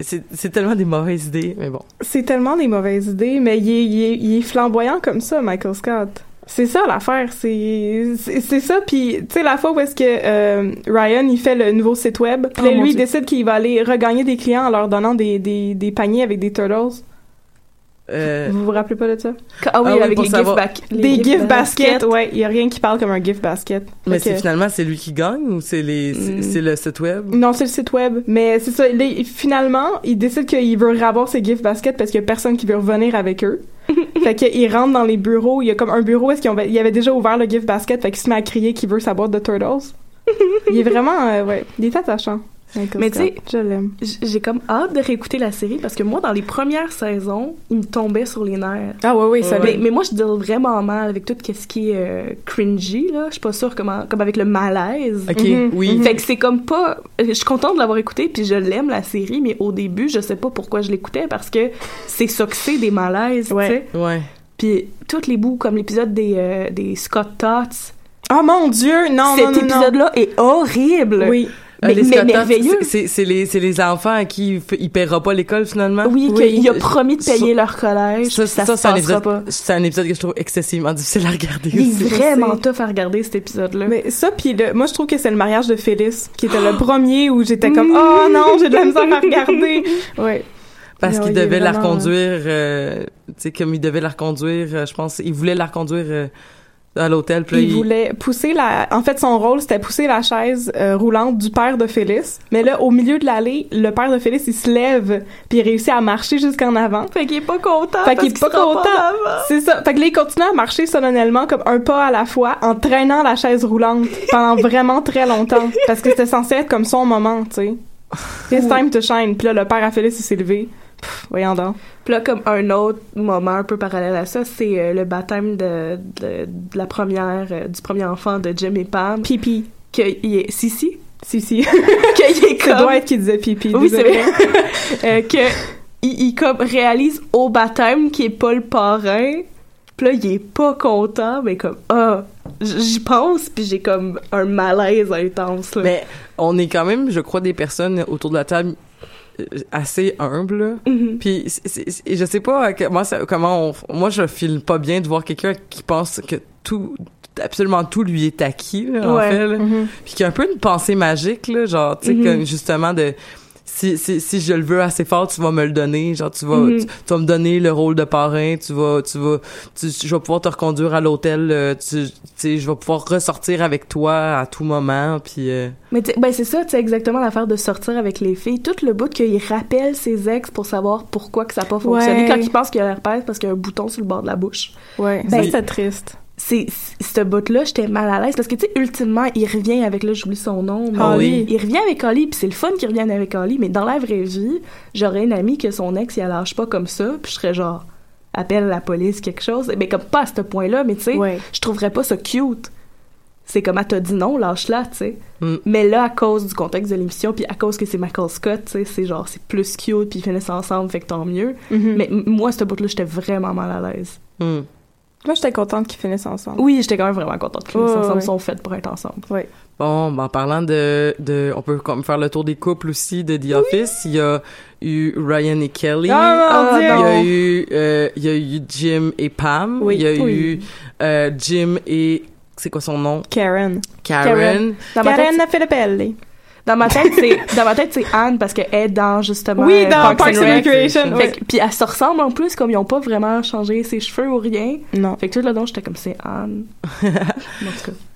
C'est c'est tellement des mauvaises idées, mais bon. C'est tellement des mauvaises idées, mais il est, il est, il est flamboyant comme ça, Michael Scott. C'est ça l'affaire, c'est ça. Puis tu sais la fois où est-ce que euh, Ryan il fait le nouveau site web, puis Oh, lui il décide qu'il va aller regagner des clients en leur donnant des des, des paniers avec des turtles. Euh, Vous vous rappelez pas de ça? Ah oui, Ah oui, avec les gift, les Des gift baskets, ouais. Il y a rien qui parle comme un gift basket. mais Fait c'est que- finalement c'est lui qui gagne ou c'est les c'est Mm. c'est le site web? Non, c'est le site web. Mais c'est ça. finalement, il décide qu'il veut ravoir ses gift baskets parce qu'il y a personne qui veut revenir avec eux. fait qu'il rentre dans les bureaux. Il y a comme un bureau où est-ce qu'il avait, il avait déjà ouvert le gift basket. Fait qu'il se met à crier qu'il veut sa boîte de turtles. il est vraiment, euh, ouais, il est attachant. Mais tu sais, je l'aime. j'ai comme hâte de réécouter la série parce que moi, dans les premières saisons, il me tombait sur les nerfs. Ah ouais, oui, ça Mais, l'est. mais moi, je deal vraiment mal avec tout ce qui est euh, cringy, là. Je suis pas sûre comment, comme avec le malaise. Ok, Mhm. oui. Fait que c'est comme pas. Je suis contente de l'avoir écouté, puis je l'aime la série, mais au début, je sais pas pourquoi je l'écoutais parce que c'est ça que c'est des malaises, tu Ouais. sais. Ouais. Puis tous les bouts, comme l'épisode des, euh, des Scott Tots, Oh mon Dieu, non, cet non, non, non. épisode-là est horrible. Oui. Euh, Mais, les merveilleux. c'est- les, c'est les enfants à qui il paiera pas l'école finalement? Oui, Oui. qu'il a promis de payer Ça- leur collège, Ça, puis ça, ça, se c'est un passera épisode, pas. c'est un épisode que je trouve excessivement difficile à regarder. Il aussi. est vraiment tough à regarder, cet épisode-là. Mais ça, puis le- moi, je trouve que c'est le mariage de Phyllis, qui était le premier où j'étais comme, oh non, j'ai de la misère à regarder. Ouais. Parce qu'il devait la reconduire, euh, tu sais, comme il devait la reconduire, euh, je pense, il voulait la reconduire euh, à l'hôtel. Puis là, il voulait pousser la. En fait, son rôle, c'était pousser la chaise euh, roulante du père de Phyllis. Mais là, au milieu de l'allée, le père de Phyllis, il se lève, puis il réussit à marcher jusqu'en avant. Fait qu'il est pas content. Fait qu'il est pas content. C'est ça. Fait que là, il continue à marcher solennellement comme un pas à la fois en traînant la chaise roulante pendant vraiment très longtemps. Parce que c'était censé être comme son moment, tu sais. It's time to shine. Puis là, le père à Phyllis, il s'est levé. Pff, voyons donc. Puis là, comme un autre moment un peu parallèle à ça, c'est euh, le baptême de, de, de la première, euh, du premier enfant de Jim et Pam. Pipi. Que il est, si, si. Si, si. Qu'il est C'est comme. Dwight qui disait pipi. Oui, c'est vrai. euh, que il, il comme réalise au baptême qu'il est pas le parrain. Puis là, il est pas content, mais comme, ah, j'y pense, puis j'ai comme un malaise intense, là. Mais on est quand même, je crois, des personnes autour de la table assez humbles. là. Mhm. Puis je sais pas que- moi ça- comment on, moi je file pas bien de voir quelqu'un qui pense que tout absolument tout lui est acquis là, en fait là. Mhm. puis qu'il y a un peu une pensée magique là genre tu sais Mhm. comme justement de si, si, si je le veux assez fort, tu vas me le donner. Genre, tu vas, Mhm. tu, tu vas me donner le rôle de parrain. Tu vas, tu vas, tu, je vais pouvoir te reconduire à l'hôtel. euh, Tu, tu sais, je vais pouvoir ressortir avec toi à tout moment. Puis, euh, Mais tu- ben c'est ça, c'est exactement l'affaire de sortir avec les filles. Tout le bout qu'il rappelle ses ex pour savoir pourquoi que ça n'a pas fonctionné Ouais. quand il pense qu'il a l'herpès parce qu'il y a un bouton sur le bord de la bouche. Ouais, Ben, ça, c'était triste. C'est ce bout-là, j'étais mal à l'aise parce que tu sais ultimement, il revient avec là, j'oublie son nom, mais Ah oui. il revient avec Holly, puis c'est le fun qu'il revienne avec Holly, mais dans la vraie vie, j'aurais une amie que son ex il lâche pas comme ça, puis je serais genre appelle la police quelque chose, mais comme pas à ce point-là, mais tu sais, Ouais. je trouverais pas ça cute. C'est comme elle t'a dit non, lâche-la, tu sais. Mm. Mais là, à cause du contexte de l'émission, puis à cause que c'est Michael Scott, tu sais, c'est genre, c'est plus cute, puis ils finissent ensemble, fait que tant mieux. Mhm. Mais moi, ce bout-là, j'étais vraiment mal à l'aise. hmm. Moi, j'étais contente qu'ils finissent ensemble. Oui, j'étais quand même vraiment contente qu'ils finissent Ouais, ensemble, ils sont faits pour être ensemble. Bon, ben, en parlant de, de, on peut comme faire le tour des couples aussi de The Office. Il y a eu Ryan et Kelly. Ah, Ah, il y a non. eu, euh, il y a eu Jim et Pam. Oui. Il y a Oui. eu euh, Jim et c'est quoi son nom? Karen. Karen. Karen. Karen a fait le pelle. Dans ma tête, c'est, dans ma tête, c'est Anne parce qu'elle est dans, justement, Oui, dans Parks and Recreation. Ouais. puis elle se ressemble en plus, comme ils ont pas vraiment changé ses cheveux ou rien. Non. Fait que tout le long, j'étais comme, c'est Anne.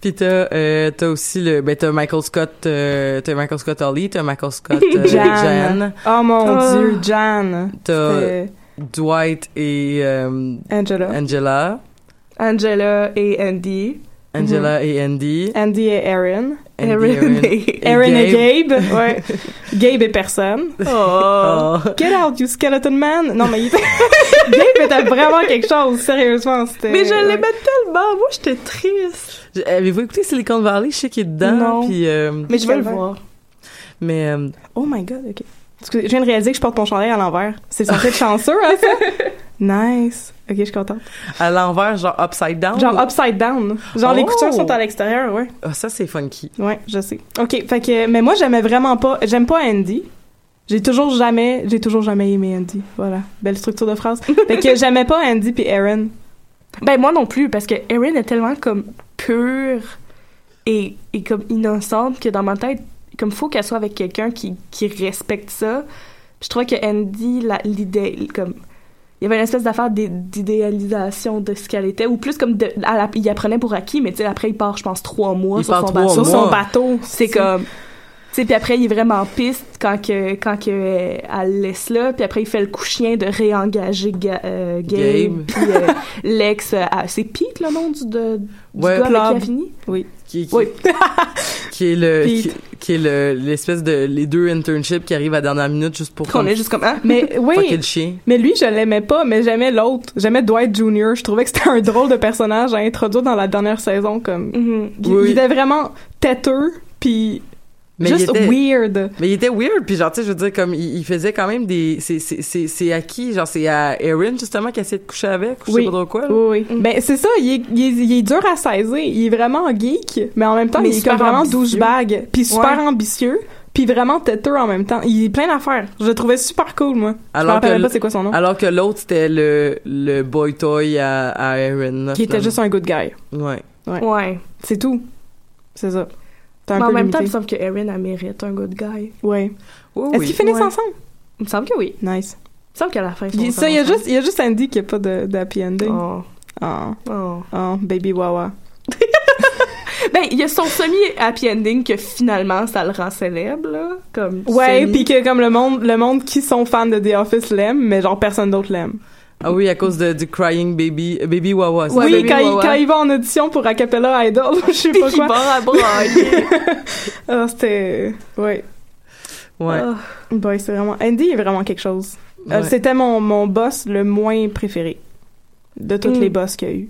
Puis t'as, euh, t'as aussi le, ben t'as Michael Scott, euh, t'as Michael Scott Holly, t'as Michael Scott euh, Jan. Jan, Oh mon Ah. Dieu, Jan. t'as Dwight et euh, Angela. Angela, Angela et Andy. Angela et Andy, Andy et Aaron. Andy, Aaron et- et Aaron et Gabe. Gabe. Ouais. Gabe et personne. Oh. Oh. Get out, you skeleton man. Non, mais il était... Gabe était vraiment quelque chose, sérieusement. C'était... Mais je ouais. l'aimais tellement. Moi, j'étais triste. Avez-vous écouté Silicon Valley? Je sais qu'il est dedans. Non. Puis, euh, Mais je vais le voir. mais euh, Oh my god, ok. Excusez, je viens de réaliser que je porte mon chandail à l'envers. C'est censé être chanceux, hein, ça? Nice. Ok, je suis contente. à l'envers, genre upside down. Genre upside down. Genre les Oh. coutures sont à l'extérieur, ouais. Ah, ça c'est funky. Ouais, je sais. Ok, fait que, mais moi j'aimais vraiment pas, j'aime pas Andy. J'ai toujours jamais, j'ai toujours jamais aimé Andy. Voilà, belle structure de phrase. fait que j'aimais pas Andy puis Aaron. Ben, moi non plus, parce que Erin est tellement comme pure et, et comme innocente que dans ma tête, comme faut qu'elle soit avec quelqu'un qui, qui respecte ça. Puis je trouvais que Andy, l'idée, comme. Il y avait une espèce d'affaire d'é- d'idéalisation de ce qu'elle était, ou plus comme de, à la- il apprenait pour acquis, mais tu sais, après il part, je pense, trois mois sur son trois bateau. Sur son Moi- bateau. C'est comme. Tu sais, puis après, il est vraiment piste quand, que, quand que, euh, elle le laisse là. Puis après, il fait le coup chien de réengager Ga- euh, Gabe. Gabe. Puis euh, l'ex, c'est Pete le nom du, de, du Ouais. gars avec qui elle a Club. fini? Oui. Qui, qui, Oui. qui est le qui, qui est le l'espèce de les deux internships qui arrivent à la dernière minute juste pour Qu'on comme est juste comme, ah, Mais oui, chien. mais lui, je l'aimais pas, mais j'aimais l'autre. J'aimais Dwight Jr. Je trouvais que c'était un drôle de personnage à introduire dans la dernière saison. Comme, mhm. il, Oui. il était vraiment têteux, puis Mais juste il était, weird. mais il était weird puis genre tu sais je veux dire comme il, il faisait quand même des c'est c'est c'est c'est à qui? Genre c'est à Erin justement qui essayait de coucher avec ou je sais Oui. pas trop quoi. là. Oui, oui. Ben, c'est ça, il est, il, est, il est dur à saisir. Il est vraiment geek, mais en même temps, Mais il est comme vraiment douchebag, puis super Ouais. ambitieux, puis vraiment têteux en même temps. Il est plein d'affaires. Je le trouvais super cool, moi. je me Alors rappelle que pas c'est quoi son nom. Alors que l'autre c'était le le boy toy à, à Erin. là, qui était juste un good guy. ouais. Ouais. C'est tout. C'est ça. Mais en même temps, il me semble que Erin, elle mérite un good guy. Ouais. Oui, Est-ce oui. qu'ils finissent Ouais. ensemble? Il me semble que oui. Nice. Il me semble qu'à la fin, ils sont Il, ça, il y a ensemble. juste, il y a juste Andy qui a pas de, d'happy ending. Oh. Oh. Oh. oh, baby wawa. Ben, il y a son semi-happy ending que finalement, ça le rend célèbre, là. Comme Ouais, puis que comme le monde, le monde qui sont fans de The Office l'aime, mais genre personne d'autre l'aime. Ah oui, à cause de, du crying baby euh, baby wawa. oui, Baby quand, il, Wawa. quand il va en audition pour Acapella Idol, je sais pas quoi. à. Ah, c'était... Ouais. Ouais. Ah. Boy, c'est vraiment... Andy est vraiment quelque chose. Euh. C'était mon, mon boss le moins préféré de tous Mm. les boss qu'il y a eu.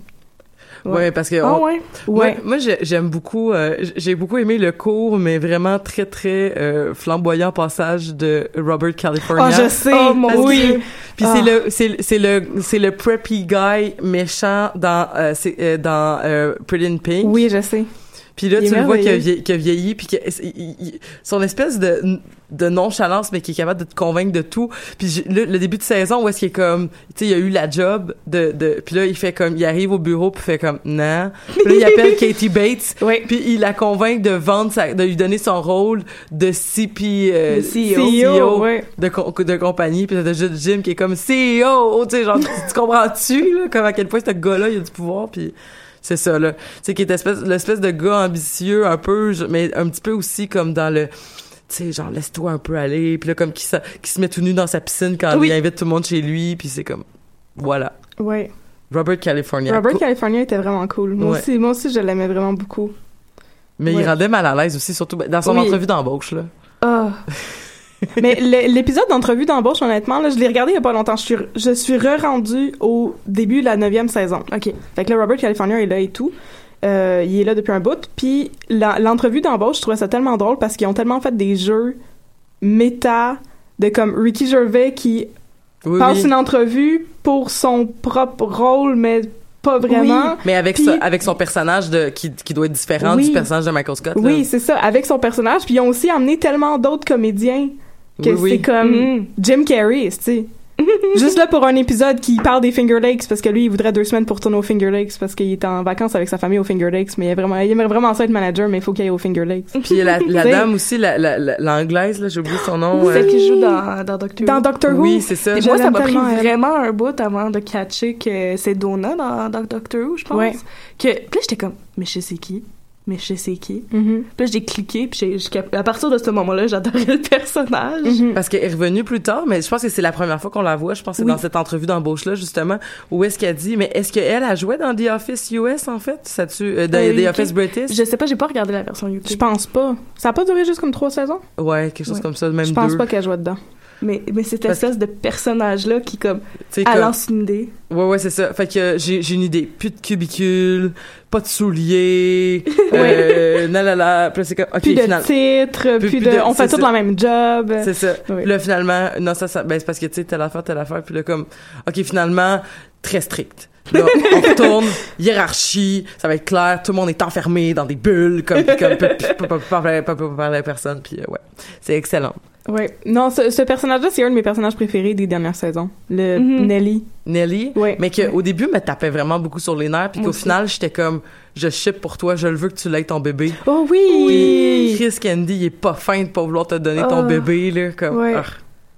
Ouais, parce que Ah on- ouais? Moi, Ouais. moi j'ai- j'aime beaucoup, euh, j'ai beaucoup aimé le court, mais vraiment très très euh, flamboyant passage de Robert California. Oh, je sais. Oh, mon oui. Dieu. Puis Ah. c'est le c'est le- c'est le c'est le preppy guy méchant dans euh, dans Pretty in Pink. Oui, je sais. Puis là Il tu le vois qu'il a, vieilli, qu'il a vieilli puis que il- il- il- son espèce de de nonchalance mais qui est capable de te convaincre de tout. Puis le, le début de saison où est-ce qu'il est comme tu sais il a eu la job de de puis là il fait comme il arrive au bureau puis fait comme non. Puis là il appelle Katie Bates Oui. puis il la convainc de vendre sa, de lui donner son rôle de CP euh, CEO. CEO, ouais. de, com- de compagnie puis t'as juste Jim qui est comme CEO tu sais genre tu, tu comprends-tu là comme à quel point ce gars-là il a du pouvoir puis c'est ça là tu sais qui est espèce l'espèce de gars ambitieux un peu mais un petit peu aussi comme dans le tu sais genre laisse-toi un peu aller puis là comme qui, sa- qui se met tout nu dans sa piscine quand Oui. il invite tout le monde chez lui puis c'est comme voilà Ouais. Robert California Robert Cool. California était vraiment cool. Moi Ouais. aussi, moi aussi, je l'aimais vraiment beaucoup. mais Ouais. il rendait mal à l'aise aussi surtout ben, dans son Oui. entrevue d'embauche là Ah. Mais l'épisode d'entrevue d'embauche, honnêtement, là, je l'ai regardé il y a pas longtemps. Je suis, je suis re-rendue au début de la neuvième saison. OK. Fait que là, Robert California est là et tout. Euh, il est là depuis un bout. Puis l'entrevue d'embauche, je trouvais ça tellement drôle parce qu'ils ont tellement fait des jeux méta de comme Ricky Gervais qui oui, passe oui. une entrevue pour son propre rôle, mais pas vraiment. mais avec Puis- ça, avec son personnage de qui, qui doit être différent du personnage de Michael Scott là. Oui, c'est ça, avec son personnage. Puis ils ont aussi amené tellement d'autres comédiens que c'est comme Mhm. Jim Carrey, tu sais. Juste là pour un épisode qui parle des Finger Lakes parce que lui il voudrait deux semaines pour tourner aux Finger Lakes parce qu'il est en vacances avec sa famille aux Finger Lakes mais il, vraiment, il aimerait vraiment ça être manager mais il faut qu'il aille aux Finger Lakes. Puis la, la dame aussi, la, la, la- l'anglaise, là, j'ai oublié son nom. Celle euh, qui joue dans, dans Doctor Dans Who. Doctor Who, Oui, c'est ça. Et moi, ça m'a pris vraiment un bout avant de catcher que c'est Donna dans, dans Doctor Who, je pense. Ouais. Que, puis là, j'étais comme, mais je sais qui? Mais je sais qui? Mhm. Puis là, j'ai cliqué, puis j'ai- j'ai cap- à partir de ce moment-là, j'adorais le personnage. Mhm. Parce qu'elle est revenue plus tard, mais je pense que c'est la première fois qu'on la voit. Je pense que c'est Oui. dans cette entrevue d'embauche-là, justement, où est-ce qu'elle dit, mais est-ce qu'elle a joué dans The Office US, en fait? Ça tu, euh, dans Euh, The UK? Office British? Je sais pas, j'ai pas regardé la version UK. Je pense pas. Ça a pas duré juste comme trois saisons? Ouais, quelque chose Ouais. comme ça, même je pense deux. pas qu'elle jouait dedans. Mais, mais cette Parce- espèce de personnage-là qui, comme, elle comme- lance une idée. Ouais, ouais, c'est ça. Fait que euh, j'ai, une idée. Plus de cubicule, pas de souliers, euh, nanana. Puis là, c'est comme, ok, Plus de titres, Plus- plus, de... On fait tout le même job. C'est ça. Oui. Puis là, finalement, non, ça, ça, ben, c'est parce que, tu sais, telle affaire, telle affaire. Puis là, comme, OK, finalement, très strict. Là, on retourne, hiérarchie, ça va être clair, tout le monde est enfermé dans des bulles, comme, puis comme, peut parler, à personne, puis euh, ouais. C'est excellent. Ouais. Non, ce, ce personnage-là, c'est un de mes personnages préférés des dernières saisons. Le Mhm. Nelly. Nelly, Ouais. mais que Ouais. au début me tapait vraiment beaucoup sur les nerfs, puis qu'au final, j'étais comme, je ship pour toi, je le veux que tu l'aies ton bébé. Oh Puis oui! Chris Candy, il est pas fin de pas vouloir te donner ton Ah. bébé, là, comme, Ouais. ah.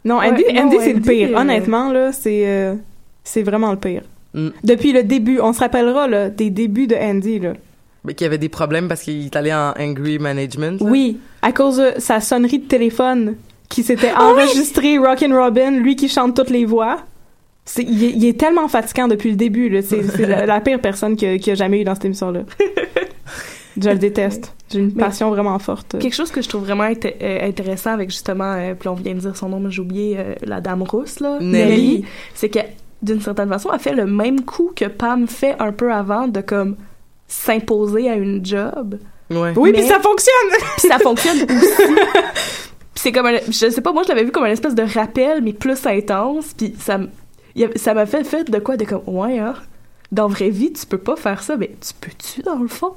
Non, Andy, Andy c'est le pire. euh, Honnêtement, là, c'est euh, c'est vraiment le pire. Mm. Depuis le début, on se rappellera là, des débuts de Andy. Là. Mais qu'il y avait des problèmes parce qu'il est allé en angry management. là. Oui, à cause de sa sonnerie de téléphone qui s'était Ah enregistré Rockin' Robin, lui qui chante toutes les voix. C'est, il, est, il est tellement fatigant depuis le début. C'est, la, la pire personne que- qu'il y a jamais eu dans cette émission-là. Je le déteste. J'ai une Mais- passion vraiment forte. Quelque chose que je trouve vraiment int- euh, intéressant avec justement, euh, puis on vient de dire son nom, mais j'ai oublié euh, la dame rousse, là. Nelly. c'est que d'une certaine façon, elle fait le même coup que Pam fait un peu avant de comme s'imposer à une job. Ouais. Oui, puis ça fonctionne! Puis ça fonctionne aussi. Puis c'est comme un, je sais pas, moi je l'avais vu comme une espèce de rappel, mais plus intense. Puis ça, ça m'a fait fait de quoi de comme ouais hein? Dans vraie vie, tu peux pas faire ça, mais tu peux-tu dans le fond?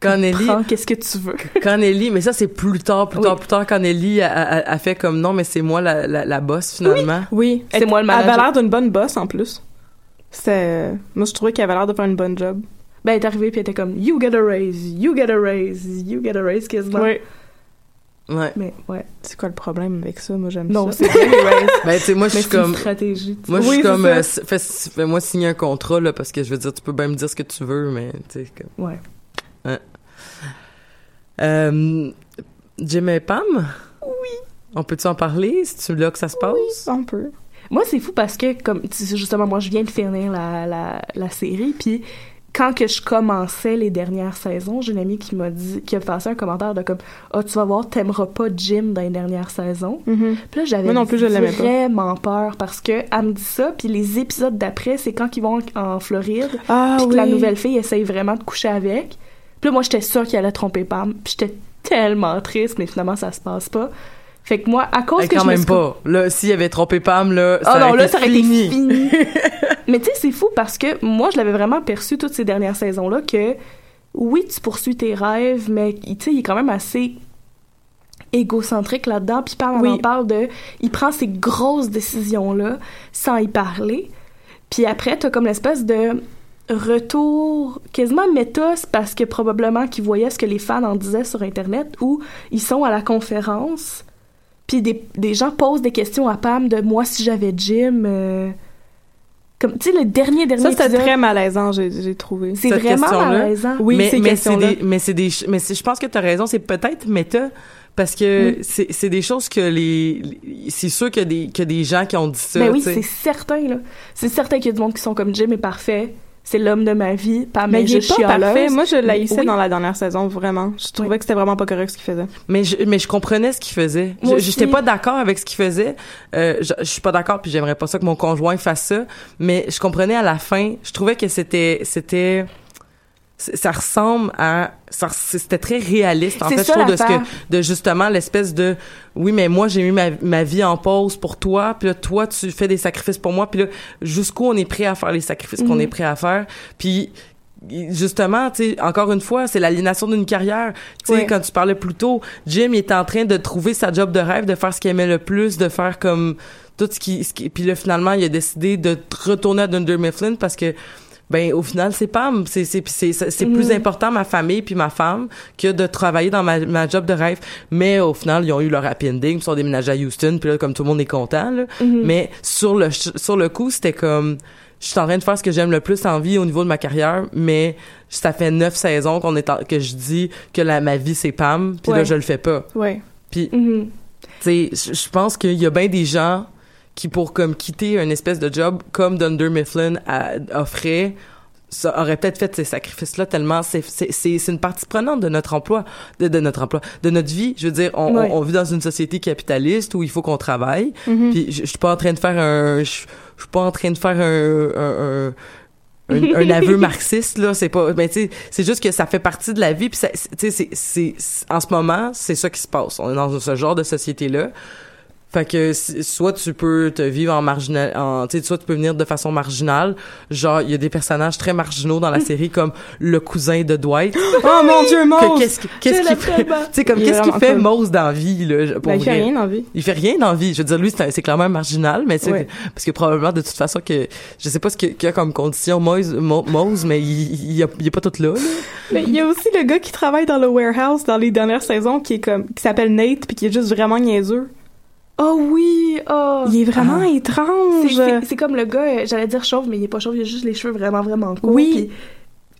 Quand Nelly, Prends qu'est-ce que tu veux? quand Nelly, mais ça c'est plus tard, plus Oui. tard, plus tard, quand Nelly a, a- a fait comme non, mais c'est moi la, la, la boss finalement. Oui. C'est Elle- moi le Elle avait manager. l'air d'une bonne boss en plus. C'est. Moi, je trouvais qu'elle avait l'air de faire une bonne job. Ben, elle est arrivée puis elle était comme You get a raise, you get a raise, you get a raise quasiment. Oui. Ouais. Mais ouais. C'est quoi le problème avec ça? Moi, j'aime Non, ça. c'est les raises. Ben tu sais, moi je suis c'est une comme, stratégie. tu moi je Oui, suis c'est comme, euh, fais-moi signer un contrat là parce que je veux dire, tu peux bien me dire ce que tu veux, mais tu sais comme. Ouais. Euh, Jim et Pam? Oui. On peut-tu en parler? C'est là que ça se passe? On peut. Moi, c'est fou parce que, comme, tu sais, justement, moi, je viens de finir la, la, la série, puis quand que je commençais les dernières saisons, j'ai une amie qui m'a dit, qui a passé un commentaire de comme, ah, tu vas voir, t'aimeras pas Jim dans les dernières saisons. Mhm. Puis là, j'avais Moi non plus, je l'aimais pas. vraiment peur parce que elle me dit ça, puis les épisodes d'après, c'est quand ils vont en Floride, Ah puis que la nouvelle fille essaye vraiment de coucher avec. Puis là, moi, j'étais sûre qu'elle allait tromper Pam, puis j'étais tellement triste, mais finalement, ça se passe pas. Fait que moi, à cause que quand je me même suis pas. Là, s'il avait trompé Pam, là, ça Ah non, aurait là, été ça aurait fini. été fini. Mais tu sais, c'est fou parce que moi, je l'avais vraiment perçu toutes ces dernières saisons-là que oui, tu poursuis tes rêves, mais tu sais, il est quand même assez égocentrique là-dedans. Puis Pam, en parle de. Il prend ces grosses décisions-là sans y parler. Puis après, t'as comme l'espèce de retour quasiment méta, c'est parce que probablement qu'ils voyaient ce que les fans en disaient sur Internet, où ils sont à la conférence, puis des, des gens posent des questions à Pam de moi si j'avais Jim. euh, comme, tu sais, le dernier, dernier Ça, c'était épisode, très malaisant, j'ai j'ai trouvé. c'est vraiment malaisant. Oui, mais, ces mais c'est des, mais c'est des, mais je pense que t'as raison, c'est peut-être méta, parce que c'est, c'est des choses que les, les- c'est sûr qu'il y a des, qu'il y a des gens qui ont dit ça, Mais Ben oui, c'est certain, là. C'est certain qu'il y a du monde qui sont comme Jim est parfait. C'est l'homme de ma vie. Pam Mais est il est juste pas parfait. Moi, je l'haïssais Oui. dans la dernière saison, vraiment. Je trouvais Oui. que c'était vraiment pas correct ce qu'il faisait. Mais je, mais je comprenais ce qu'il faisait. Moi Je-. J'étais pas d'accord avec ce qu'il faisait. Euh, je, je suis pas d'accord, puis j'aimerais pas ça que mon conjoint fasse ça. Mais je comprenais à la fin. Je trouvais que c'était, c'était, ça ressemble à, ça, c'était très réaliste. En fait, ça, je trouve de ce que, de justement l'espèce de, oui, mais moi j'ai mis ma, ma vie en pause pour toi, puis là toi tu fais des sacrifices pour moi, puis là jusqu'où on est prêt à faire les sacrifices qu'on Mhm. est prêt à faire, puis justement, tu sais, encore une fois, c'est l'aliénation d'une carrière. Tu sais, quand tu parlais plus tôt, Jim il était en train de trouver sa job de rêve, de faire ce qu'il aimait le plus, de faire comme tout ce qui, ce qui puis là finalement il a décidé de retourner à Dunder Mifflin parce que ben au final c'est Pam c'est c'est c'est c'est plus Mhm. important ma famille puis ma femme que de travailler dans ma, ma job de rêve mais au final ils ont eu leur happy ending ils sont déménagés à Houston puis là comme tout le monde est content là Mhm. mais sur le sur le coup c'était comme je suis en train de faire ce que j'aime le plus en vie au niveau de ma carrière mais ça fait neuf saisons qu'on est en- que je dis que la ma vie c'est Pam puis là je le fais pas Ouais. puis Mhm. tu sais, je je pense qu'il y a bien des gens qui, pour comme quitter un espèce de job comme Dunder Mifflin a- offrait, ça aurait peut-être fait ces sacrifices-là tellement c'est c'est une partie prenante de notre emploi, de, de notre emploi, de notre vie. Je veux dire, on, Ouais. on, on vit dans une société capitaliste où il faut qu'on travaille. Mhm. Puis je, je suis pas en train de faire un, je, je suis pas en train de faire un, un, un un, un aveu marxiste là c'est pas ben tu sais c'est juste que ça fait partie de la vie puis tu sais c'est- en ce moment c'est ça qui se passe on est dans ce genre de société là fait que soit tu peux te vivre en marginal en tu sais soit tu peux venir de façon marginale genre il y a des personnages très marginaux dans la série comme le cousin de Dwight Oh mon dieu, Mose! qu'est-ce qu'il fait? tu sais comme qu'est-ce qu'il fait. Mose dans la vie là pour Ben, il fait rien dans vie. Il fait rien dans vie. Je veux dire, lui, c'est clairement marginal, mais c'est Ouais. parce que probablement de toute façon que je sais pas ce qu'il y a comme condition Mose, Mo- Mose mais il, il, il, a- il est pas tout là. là. Mais il y a aussi le gars qui travaille dans le warehouse dans les dernières saisons qui est comme qui s'appelle Nate puis qui est juste vraiment niaiseux. Oh oui! Oh! Il est vraiment C'est- étrange. C'est comme le gars, euh, j'allais dire chauve, mais il est pas chauve, il a juste les cheveux vraiment, vraiment courts. Oui.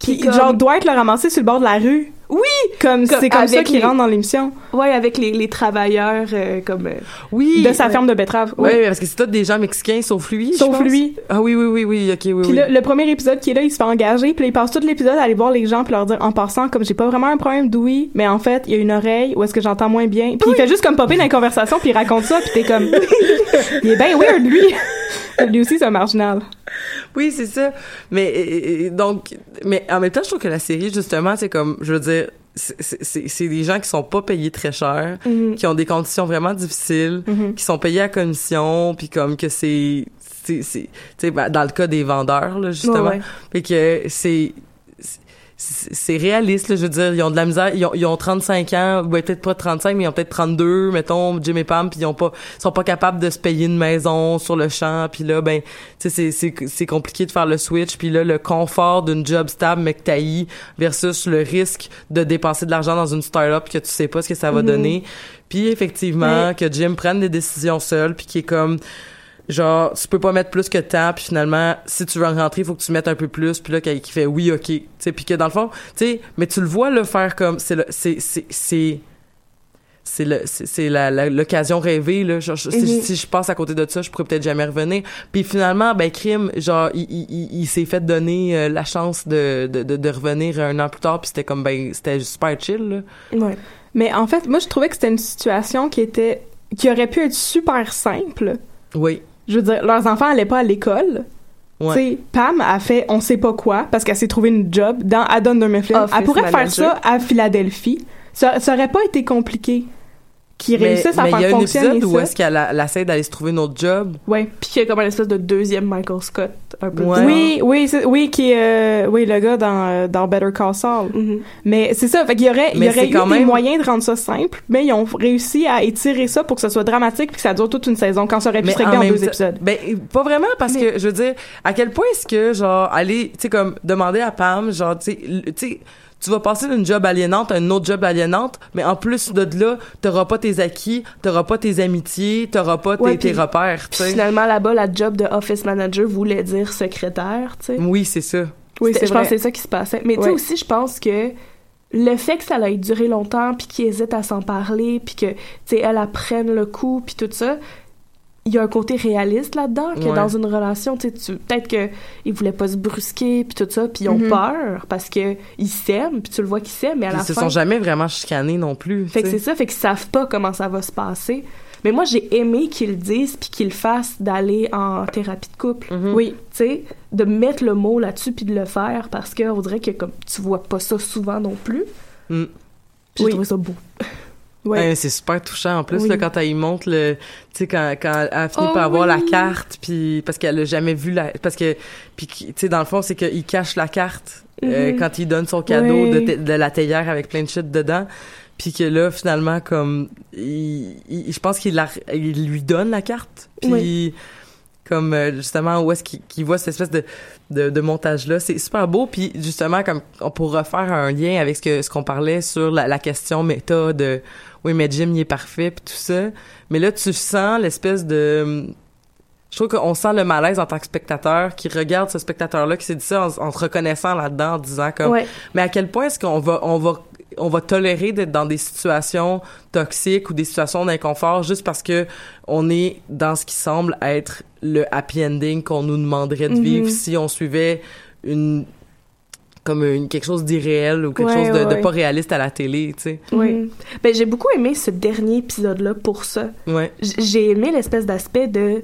Qui, qui comme- genre Dwight l'a ramassé sur le bord de la rue Oui! Comme, c'est comme ça qu'il les- rentre dans l'émission. Ouais, avec les, les travailleurs, euh, comme... euh, Oui. De sa Ouais. ferme de betterave. Oui, Oui. parce que c'est tous des gens mexicains, sauf lui. je Sauf lui. Ah oui, oui, oui, oui, ok, oui, Puis oui. le premier épisode qui est là, il se fait engager, puis il passe tout l'épisode à aller voir les gens puis leur dire en passant comme j'ai pas vraiment un problème d'ouïe, mais en fait, il y a une oreille où est-ce que j'entends moins bien. Puis il fait juste comme popper dans les conversations puis il raconte ça puis t'es comme il est bien weird lui. lui aussi c'est un marginal. Oui, c'est ça. Mais donc, mais en même temps, je trouve que la série, justement, c'est comme, je veux dire, c'est- des gens qui sont pas payés très cher, Mhm. qui ont des conditions vraiment difficiles, Mhm. qui sont payés à commission, puis comme que c'est, c'est, c'est- tu sais, ben, dans le cas des vendeurs, là, justement, ouais. fait que c'est c'est réaliste, là, je veux dire, ils ont de la misère, ils ont, ils ont 35 ans, ben, peut-être pas 35, mais ils ont peut-être 32, mettons, Jim et Pam, puis ils ont pas, sont pas capables de se payer une maison sur le champ, puis là, ben, tu sais, c'est, c'est, c'est compliqué de faire le switch, puis là, le confort d'une job stable, mais que versus le risque de dépenser de l'argent dans une start-up que tu sais pas ce que ça va Mhm. donner. Puis effectivement, Mais- que Jim prenne des décisions seul, puis qui est comme, genre tu peux pas mettre plus que temps puis finalement si tu veux en rentrer il faut que tu mettes un peu plus puis là qui fait oui ok. Tu sais puis que dans le fond tu sais mais tu le vois le faire comme c'est c'est c'est c'est c'est le c'est l'occasion rêvée là. Genre, je- si, si je passe à côté de ça je pourrais peut-être jamais revenir. Puis finalement ben crime genre il il, il, il s'est fait donner euh, la chance de, de de de revenir un an plus tard puis c'était comme ben c'était super chill là. Ouais. Mais en fait, moi je trouvais que c'était une situation qui était qui aurait pu être super simple. oui Je veux dire, leurs enfants allaient pas à l'école. Ouais. Tu sais, Pam a fait on sait pas quoi parce qu'elle s'est trouvé une job dans Adam Mifflin. Office Elle pourrait faire ça à Philadelphie. Ça, ça aurait pas été compliqué. Qu'ils mais réussissent à mais il y faire a un fonctionner épisode où ça. est-ce qu'elle essaie d'aller se trouver une autre job? Ouais. Puis qu'il y a comme un espèce de deuxième Michael Scott, un peu Ouais. Oui, oui, c'est- oui, qui est, euh, oui, le gars dans, euh, dans Better Call Saul. Mhm. Mais c'est ça, fait qu'il y aurait, il y aurait eu quand des même- moyens de rendre ça simple, mais ils ont réussi à étirer ça pour que ce soit dramatique puis que ça dure toute une saison quand ça aurait pu se régler en, même deux épisodes. Ben pas vraiment parce que je veux dire à quel point est-ce que genre aller tu sais comme demander à Pam genre tu sais tu vas passer d'une job aliénante à une autre job aliénante, mais en plus de là, t'auras pas tes acquis, t'auras pas tes amitiés, t'auras pas tes, Ouais, tes puis- repères, finalement, là-bas, la job de office manager voulait dire secrétaire, tu sais. Oui, c'est ça. Oui, Je pense que c'est ça qui se passait. Mais tu sais aussi, je pense que le fait que ça ait duré longtemps, puis qu'ils hésitent à s'en parler, puis que, tu sais, elle apprenne le coup, puis tout ça, il y a un côté réaliste là-dedans, que Ouais. dans une relation, tu sais, peut-être qu'ils voulaient pas se brusquer, puis tout ça, puis ils ont Mhm. peur, parce que ils s'aiment, puis tu le vois qu'ils s'aiment, mais à Ils la se fin... sont jamais vraiment chicanés non plus. Fait que c'est ça, fait qu'ils savent pas comment ça va se passer. Mais moi, j'ai aimé qu'ils le disent puis qu'ils le fassent d'aller en thérapie de couple. Mhm. Oui. Tu sais, de mettre le mot là-dessus puis de le faire parce que on dirait que comme tu vois pas ça souvent non plus. Mm. J'ai Oui. trouvé ça beau. Ouais. Ouais, c'est super touchant en plus Oui. là quand elle y montre le tu sais quand quand elle finit Oh par avoir oui. la carte puis parce qu'elle a jamais vu la parce que puis tu sais dans le fond c'est qu'il cache la carte euh, Mhm. quand il donne son cadeau Oui. de, de la théière avec plein de shit dedans puis que là finalement comme il, il- je pense qu'il il lui donne la carte puis comme euh, justement où est-ce qu'il voit cette espèce de de, de montage là c'est super beau puis justement comme on pourra faire un lien avec ce que ce qu'on parlait sur la, la question méta de oui mais Jim il est parfait puis tout ça mais là tu sens l'espèce de je trouve qu'on sent le malaise en tant que spectateur qui regarde ce spectateur là qui s'est dit ça en, en se reconnaissant là-dedans en disant comme Ouais. mais à quel point est-ce qu'on va on va on va tolérer d'être dans des situations toxiques ou des situations d'inconfort juste parce que on est dans ce qui semble être le happy ending qu'on nous demanderait de Mhm. vivre si on suivait une comme une, quelque chose d'irréel ou quelque Ouais, chose de, ouais, de ouais. pas réaliste à la télé, tu sais. Mhm. Ben j'ai beaucoup aimé ce dernier épisode là pour ça. Ouais. J'ai aimé l'espèce d'aspect de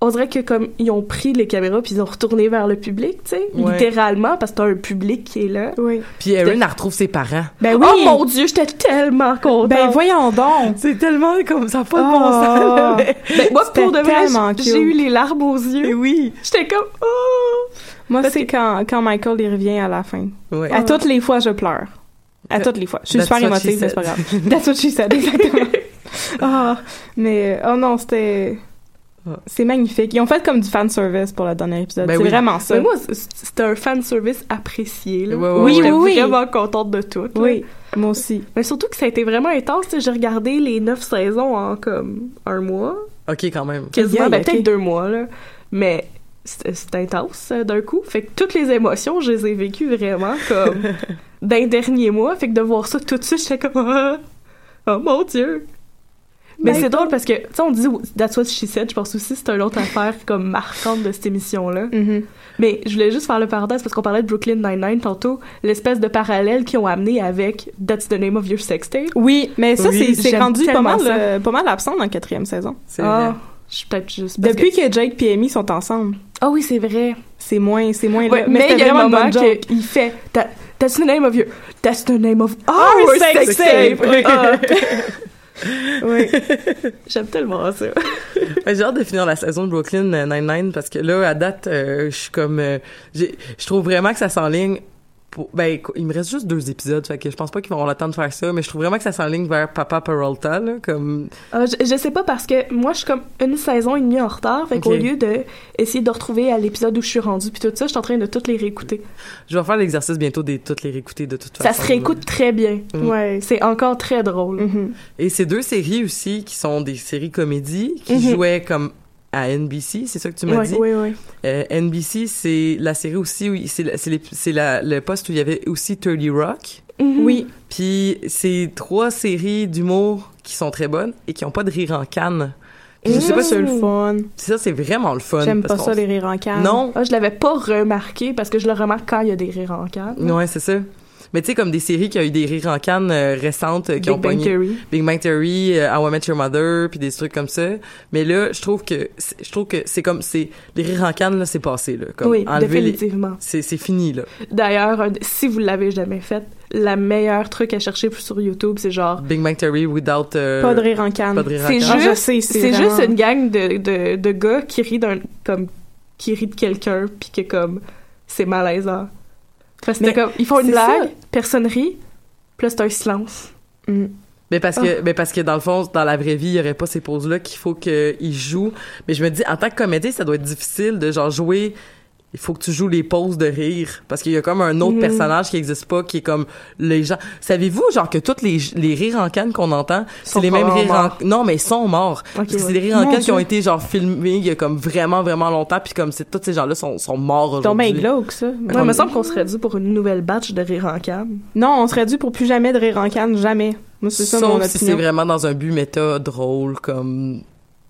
on dirait que comme ils ont pris les caméras puis ils ont retourné vers le public, tu sais, Ouais. littéralement parce que t'as un public qui est là. Oui. Puis Erin, elle retrouve ses parents. Ben oui. Oh mon dieu, j'étais tellement contente. ben voyons donc. C'est tellement comme ça, pas de Oh. bon sens. là, mais- Ben, moi, pour de vrai, tellement j'ai- eu les larmes aux yeux. oui. J'étais comme, oh! Moi, c'est quand, quand Michael il revient à la fin. Ouais. À toutes les fois, je pleure. À toutes les fois. Je suis That's super what she émotive, mais c'est pas said. grave. That's what she said, exactement. Ah, mais, oh non, c'était... C'est magnifique. Ils ont fait comme du fan service pour le dernier épisode. Ben c'est oui. vraiment ça. Mais moi, c'était un fan service apprécié. Là. Ouais, ouais, Oui, oui, oui. vraiment contente de tout. là. Oui, moi aussi. Mais surtout que ça a été vraiment intense. J'ai regardé les neuf saisons en comme un mois. OK, quand même. Quasiment, Yeah, ben, peut-être deux mois. Là. Mais c'était c'était intense euh, d'un coup. Fait que toutes les émotions, je les ai vécues vraiment comme d'un dernier mois. Fait que de voir ça tout de suite, j'étais comme ah, oh mon dieu. Mais Ben, c'est drôle parce que, tu sais, on dit That's what she said. Je pense aussi que c'est une autre affaire comme marquante de cette émission-là. Mhm. Mais je voulais juste faire le parenthèse parce qu'on parlait de Brooklyn Nine-Nine tantôt, l'espèce de parallèle qu'ils ont amené avec That's the name of your sex tape. Oui, mais ça, Oui, c'est- rendu pas mal, euh, pas mal absent dans la quatrième saison. C'est Ah, vrai. je suis peut-être juste. Depuis que... Jake et Amy sont ensemble, Ah oui, c'est vrai. c'est moins, c'est moins Ouais, là. mais il y a un vraiment moment qu'il fait That- That's the name of your. That's the name of our, Our sex, sex tape. tape. Oui. J'aime tellement ça. J'ai hâte de finir la saison de Brooklyn euh, Nine-Nine parce que là, à date, euh, je suis comme... euh, je trouve vraiment que ça s'enligne... Pour, ben, il me reste juste deux épisodes, fait que je pense pas qu'ils vont avoir le temps de faire ça, mais je trouve vraiment que ça s'enligne vers Papa Peralta, là, comme... Ah, je, je sais pas parce que moi je suis comme une saison et demie en retard, fait qu'au Ok. lieu de essayer de retrouver à l'épisode où je suis rendue puis tout ça, je suis en train de toutes les réécouter. Je vais faire l'exercice bientôt de toutes les réécouter de toute façon. Ça se réécoute très bien. Mm. Ouais. C'est encore très drôle. Mhm. Et ces deux séries aussi, qui sont des séries comédies, qui Mhm. jouaient comme à NBC, c'est ça que tu m'as Ouais, dit? Oui, oui. Euh, NBC, c'est la série aussi où il- c'est la- c'est les- c'est la- le poste où il y avait aussi 30 Rock. Mhm. Oui. Puis c'est trois séries d'humour qui sont très bonnes et qui ont pas de rire en canne. Puis je sais Ça, pas c'est si le fun. ça c'est vraiment le fun. J'aime parce pas ça, qu'on- les rires en canne. Non, Ah, je l'avais pas remarqué parce que je le remarque quand il y a des rires en canne. ouais c'est ça. Mais tu sais comme des séries qui ont eu des rires en canne euh, récentes euh, qui Big ont Bang pogné Theory. Big Bang Theory, euh, How I Met Your Mother, puis des trucs comme ça. Mais là, je trouve que c'est- je trouve que c'est comme c'est les rires en canne là, c'est passé là. Comme Oui, enlever les- définitivement. c'est c'est fini là. D'ailleurs, si vous l'avez jamais fait, la meilleure truc à chercher sur YouTube, c'est genre Big Bang Theory without euh, Pas de rire en canne. pas de rire en C'est. Ah, juste, sais, c'est c'est juste une gang de, de, de gars qui rient d'un comme qui rit de quelqu'un puis que comme c'est malaisant. Parce que Mais c'était comme ils font une blague, ça. personne rit, puis là c'est un silence. Mm. Mais parce que, Ah. mais parce que dans le fond, dans la vraie vie, il y aurait pas ces pauses-là qu'il faut qu'ils jouent. Mais je me dis, en tant que comédien, ça doit être difficile de genre jouer. Il faut que tu joues les pauses de rire parce qu'il y a comme un autre Mhm. personnage qui existe pas, qui est comme les gens. Savez-vous genre que tous les les rires en canne qu'on entend, c'est les mêmes rires morts. en non mais ils sont morts. Ok, Parce que c'est ouais. des rires en Mon canne qui ont été genre filmés il y a comme vraiment vraiment longtemps puis comme c'est tous ces gens-là sont sont morts Ton aujourd'hui. bien glauque, ça. Ouais, il me semble qu'on serait dû pour une nouvelle batch de rire en canne. Non, on serait dû pour plus jamais de rire en canne, jamais. Moi, c'est ça mon Sauf si c'est opinion. vraiment dans un but méta drôle comme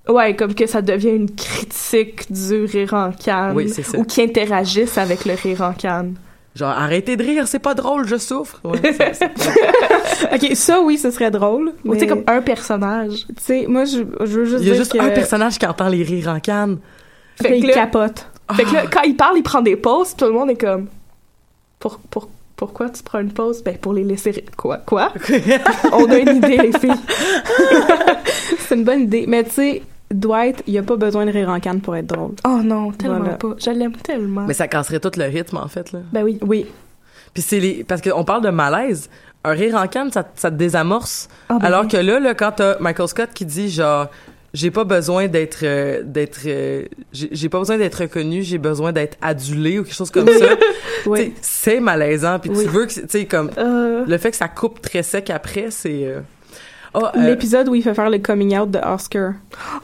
Ouais, comme que ça devient une critique du rire en canne. Oui, c'est ça. Ou qui interagissent avec le rire en canne. genre arrêtez de rire, c'est pas drôle, je souffre. Ouais, c'est- c'est- Ok, ça, oui, ce serait drôle. Ou tu sais, mais, comme un personnage. Tu sais, moi, je, je veux juste Il y a dire juste que... un personnage qui entend les rires en canne. Fait Fait qu'il que là- capote. Fait que là, quand il parle, il prend des pauses, tout le monde est comme. Pour, pour, pourquoi tu prends une pause? Ben, pour les laisser. ri- Quoi? Quoi? On a une idée, les filles. C'est une bonne idée. Mais tu sais, Dwight, il a pas besoin de rire en canne pour être drôle. Oh non, tellement Voilà. pas. Je l'aime tellement. Mais ça casserait tout le rythme, en fait, là. Ben oui. Oui. Puis c'est les... Parce qu'on parle de malaise. Un rire en canne, ça, ça te désamorce. Ah, ben Alors oui. que là, là, quand t'as Michael Scott qui dit, genre, j'ai pas besoin d'être... euh, d'être... euh, j'ai pas besoin d'être reconnu, j'ai besoin d'être adulé ou quelque chose comme ça. Oui. C'est malaisant. Puis Oui. tu veux que... Tu sais, comme... Euh, Le fait que ça coupe très sec après, c'est... Ah, euh, L'épisode où il fait faire le coming out de Oscar.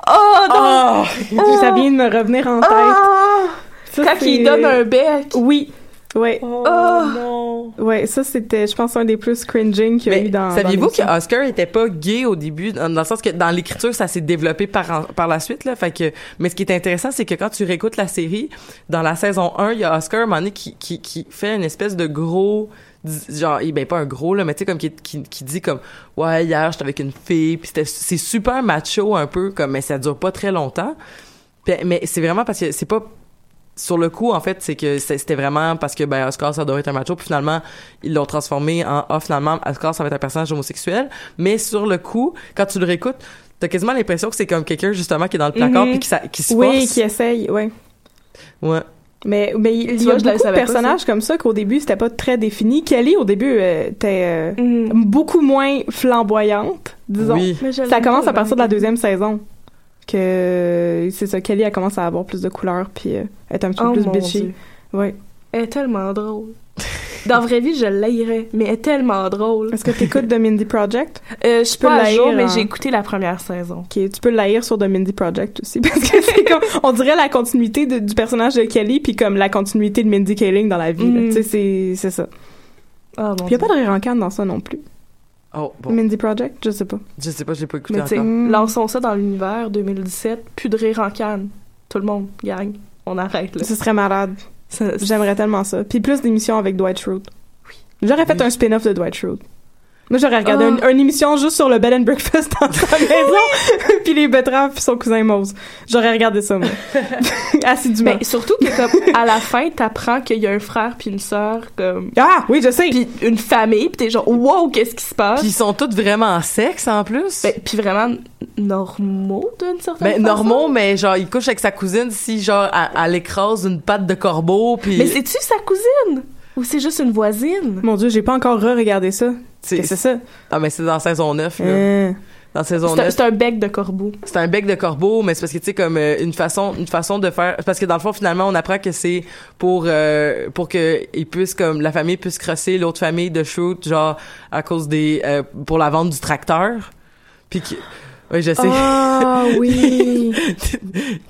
Oh non! Oh! Ça vient de me revenir en tête. Ah! Ça, Quand il donne un bec. Oui. Ouais. Oh, Oh! non! Ouais, ça, c'était, je pense, un des plus cringing qu'il y a Mais eu dans. saviez-vous que Oscar était pas gay au début, dans, le sens que dans l'écriture, ça s'est développé par, par la suite, là. Fait que, mais ce qui est intéressant, c'est que quand tu réécoutes la série, dans la saison 1, il y a Oscar, un moment donné, qui, qui, qui fait une espèce de gros, genre, eh ben, pas un gros, là, mais tu sais, comme, qui, qui, qui dit comme, ouais, hier, j'étais avec une fille, puis c'était, c'est super macho, un peu, comme, mais ça dure pas très longtemps. Mais c'est vraiment parce que c'est pas sur le coup, en fait, c'est que c'était vraiment parce que ben Oscar ça doit être un macho, puis finalement ils l'ont transformé en ah finalement Oscar ça va être un personnage homosexuel. Mais sur le coup, quand tu le réécoutes, t'as quasiment l'impression que c'est comme quelqu'un justement qui est dans le placard Mhm. puis qui, ça- qui se Oui, force. qui essaye, ouais. Ouais. Mais, mais il y a beaucoup de personnages comme ça qu'au début, c'était pas très défini. Kelly, au début, euh, était euh, Mm. beaucoup moins flamboyante, disons. Ça commence à partir de la deuxième saison. Que c'est ça, Kelly, elle commence à avoir plus de couleurs puis euh, être un petit peu Oh plus bitchy. Ouais. Elle est tellement drôle. dans la vraie vie, je l'haïrais, mais elle est tellement drôle. Est-ce que t'écoutes The Mindy Project? Euh, je peux pas à jour, mais hein. j'ai écouté la première saison. Ok, tu peux l'haïr sur The Mindy Project aussi, parce que c'est comme, on dirait la continuité de- du personnage de Kelly, puis comme la continuité de Mindy Kaling dans la vie. Mm. Tu sais, c'est, c'est ça. Ah, mon Puis y a pas de rire en canne dans ça non plus. Oh, bon. Mindy Project, je sais pas. Je sais pas, j'ai pas écouté Mais tu encore. Mm. lançons ça dans l'univers 2017, plus de rire en canne. Tout le monde, gang, on arrête là. Ce serait malade. J'aimerais tellement ça. Puis plus d'émissions avec Dwight Schrute. J'aurais fait Oui. un spin-off de Dwight Schrute. Moi, j'aurais regardé Ah. une, une émission juste sur le bed and breakfast dans sa maison, puis les betteraves, puis son cousin Mose. J'aurais regardé ça, moi. Assidûment. Mais surtout que comme à la fin, t'apprends qu'il y a un frère puis une sœur comme Ah, oui, je sais. puis une famille, puis t'es genre wow, qu'est-ce qui se passe? Puis ils sont tous vraiment en sexe en plus. Ben, puis vraiment normaux d'une certaine Ben, façon. normaux, mais genre, il couche avec sa cousine si, genre, elle, elle écrase une patte de corbeau, puis... Mais c'est-tu sa cousine? Ou c'est juste une voisine? Mon Dieu, j'ai pas encore re-regardé ça. C'est- ça? Ah, mais c'est dans saison 9, là. Euh, Dans saison C'est un, 9. c'est un bec de corbeau. C'est un bec de corbeau, mais c'est parce que, tu sais, comme euh, une façon une façon de faire... Parce que, dans le fond, finalement, on apprend que c'est pour euh, pour que ils puissent, comme, la famille puisse crosser l'autre famille de shoot, genre, à cause des... euh, pour la vente du tracteur. Puis que... Oui, je sais. Ah, oui.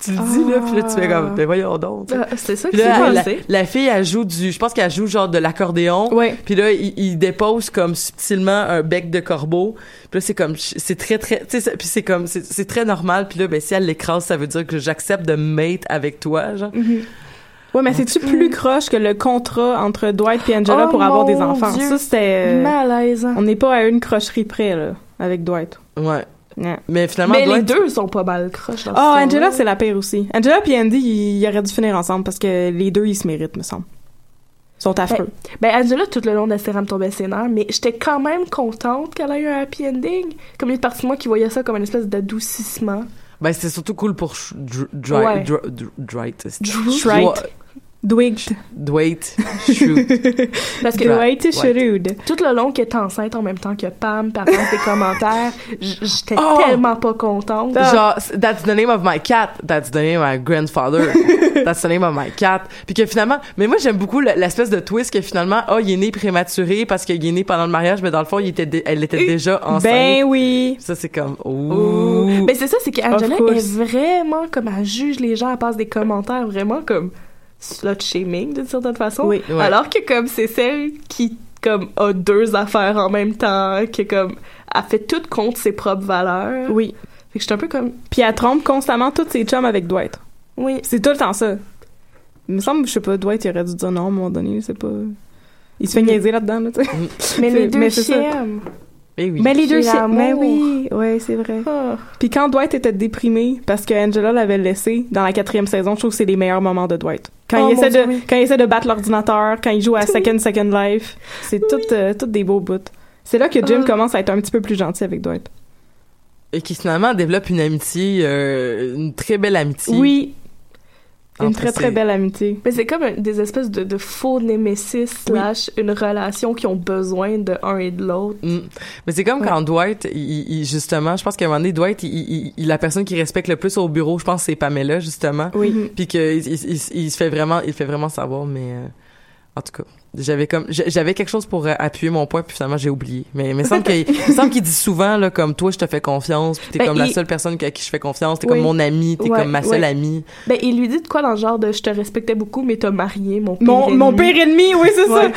tu le dis, là, puis là, tu fais comme... Ben voyons donc. Ah, c'est ça que c'est là, la, la fille, elle joue du... Je pense qu'elle joue genre de l'accordéon. Ouais. Puis là, il, il dépose comme subtilement un bec de corbeau. Puis là, c'est comme... C'est très, très... Tu sais, puis c'est comme... C'est très normal. Puis là, ben, si elle l'écrase, ça veut dire que j'accepte de mate avec toi, genre. Ouais, mais c'est-tu plus croche que le contrat entre Dwight et Angela Oh pour avoir des enfants? Dieu. Ça, c'était... euh, Malaisant. on n'est pas à une crocherie près, là, avec Dwight. Ouais. Mais finalement, Mais les deux sont pas mal croches Ah, cette Angela, c'est la pire aussi. Angela et Andy, ils, auraient dû finir ensemble parce que les deux, ils se méritent, me semble. Ils sont affreux. Ben, Angela, tout le long de la série, elle me tombait ses nerfs, mais j'étais quand même contente qu'elle ait eu un happy ending. Comme il y a une partie de moi qui voyait ça comme une espèce d'adoucissement. Ben, c'était surtout cool pour Dwight. Ouais. Dr- Dr- Dwight. Dwight. Dwight. Shoot. Parce que Dwight. Shrewd. tout le long qu'elle est enceinte en même temps que Pam, par exemple, des commentaires, j'étais Oh! tellement pas contente. Genre, that's the name of my cat. That's the name of my grandfather. that's the name of my cat. Puis que finalement, mais moi j'aime beaucoup le- l'espèce de twist que finalement, oh, il est né prématuré parce qu'il est né pendant le mariage, mais dans le fond, il était, elle était déjà enceinte. Ben oui. Ça c'est comme, ouh. Mais c'est ça, c'est qu'Angela est vraiment comme elle juge les gens, elle passe des commentaires vraiment comme slut shaming d'une certaine façon. Oui. Ouais. Alors que comme c'est celle qui comme a deux affaires en même temps, qui comme elle fait tout contre ses propres valeurs. Oui. Fait que j'étais un peu comme Puis elle trompe constamment tous ses chums avec Dwight. oui. C'est tout le temps ça. Il me semble, je sais pas, Dwight, il aurait dû dire non à un moment donné, c'est pas... Il se fait niaiser là-dedans, là, tu sais. Mais les C'est- deux mais oui. Ben, les deux, C'est. Mais oui, ouais, c'est vrai. Ah. Puis quand Dwight était déprimé parce que Angela l'avait laissé dans la quatrième saison, je trouve que c'est les meilleurs moments de Dwight. Quand, Oh, il, mon essaie Dieu, de, oui. quand il essaie de battre l'ordinateur, quand il joue à Second Second Life, c'est tout, euh, tout des beaux bouts. C'est là que Jim Ah. commence à être un petit peu plus gentil avec Dwight. Et qui finalement développe une amitié, euh, une très belle amitié. Oui, une très très belle amitié. Mais c'est comme un- des espèces de, de faux némésis slash une relation qui ont besoin de un et de l'autre. Mm. Mais c'est comme Ouais. quand Dwight, il, il- justement, je pense qu'à un moment donné, Dwight, il, il- il- la personne qui respecte le plus au bureau, je pense, c'est Pamela, justement. Oui. Puis qu'il il, il, il se fait vraiment, il fait vraiment savoir, mais euh, en tout cas, j'avais comme, j'a- j'avais quelque chose pour euh, appuyer mon point, puis finalement j'ai oublié. Mais il me semble qu'il, semble qu'il dit souvent là, comme toi, je te fais confiance, puis t'es Ben, comme la seule personne à qui je fais confiance, t'es Oui. comme mon ami, t'es Ouais, comme ma seule ouais. amie. Ben, il lui dit de quoi dans le genre de je te respectais beaucoup, mais t'as marié mon pire Mon, mon ennemi? pire ennemi, oui, c'est Ouais.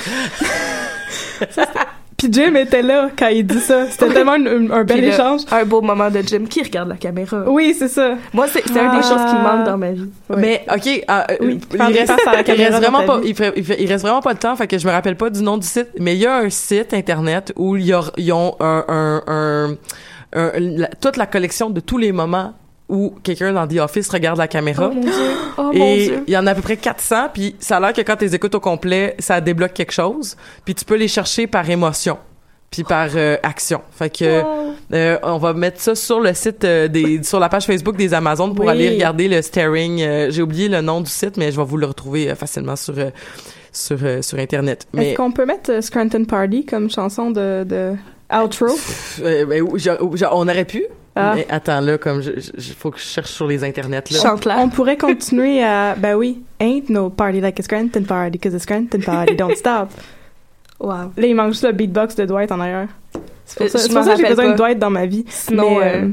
ça. Puis Jim était là quand il dit ça. C'était tellement un, un- un bel Puis échange. Un beau moment de Jim qui regarde la caméra. Oui, c'est ça. Moi, c'est c'est un des Ah. choses qui me manque dans ma vie. Mais ok, ah, euh, Oui, il, reste, il vraiment pas, il, fait- il fait- il reste vraiment pas le temps, fait que je me rappelle pas du nom du site, mais il y a un site internet où il y a, ils ont un, un, un, un- la- toute la collection de tous les moments où quelqu'un dans The Office regarde la caméra. Oh mon dieu. Oh Et il y en a à peu près 400, puis ça a l'air que quand tu les écoutes au complet, ça débloque quelque chose. Puis tu peux les chercher par émotion, puis par euh, action. Fait que Wow. euh, on va mettre ça sur le site euh, des sur la page Facebook des Amazones pour Oui. aller regarder le staring. J'ai oublié le nom du site, mais je vais vous le retrouver facilement sur sur sur internet. Mais Est-ce qu'on peut mettre Scranton Party comme chanson de, de outro? ben, on aurait pu. Ah. Mais attends là, comme je, je- faut que je cherche sur les internets là. Chante-la. On pourrait continuer à... Ben oui. Ain't no party like a Scranton party, cause a Scranton party don't stop. Wow. Là, il manque juste le beatbox de Dwight en arrière. C'est pour Euh, ça, je pour ça que j'ai besoin de pas. Dwight dans ma vie. Sinon, mais, euh, euh,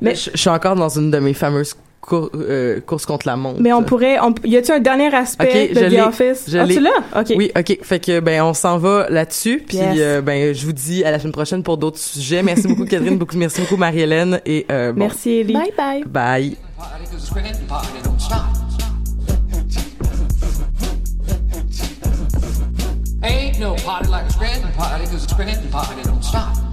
Mais je, je suis encore dans une de mes fameuses cour- euh, courses contre la montre. mais on pourrait... On, y a-tu un dernier aspect Ok, de je The. Office? Je ah, l'ai. tu l'as? OK. Oui, ok. Fait que ben on s'en va là-dessus. Puis Yes. euh, ben je vous dis à la semaine prochaine pour d'autres sujets. Merci beaucoup Catherine, beaucoup merci beaucoup Marie-Hélène et euh, bon, Merci, Ellie. Bye bye. bye. Ain't no party like a Scranton party 'cause the Scranton party don't stop.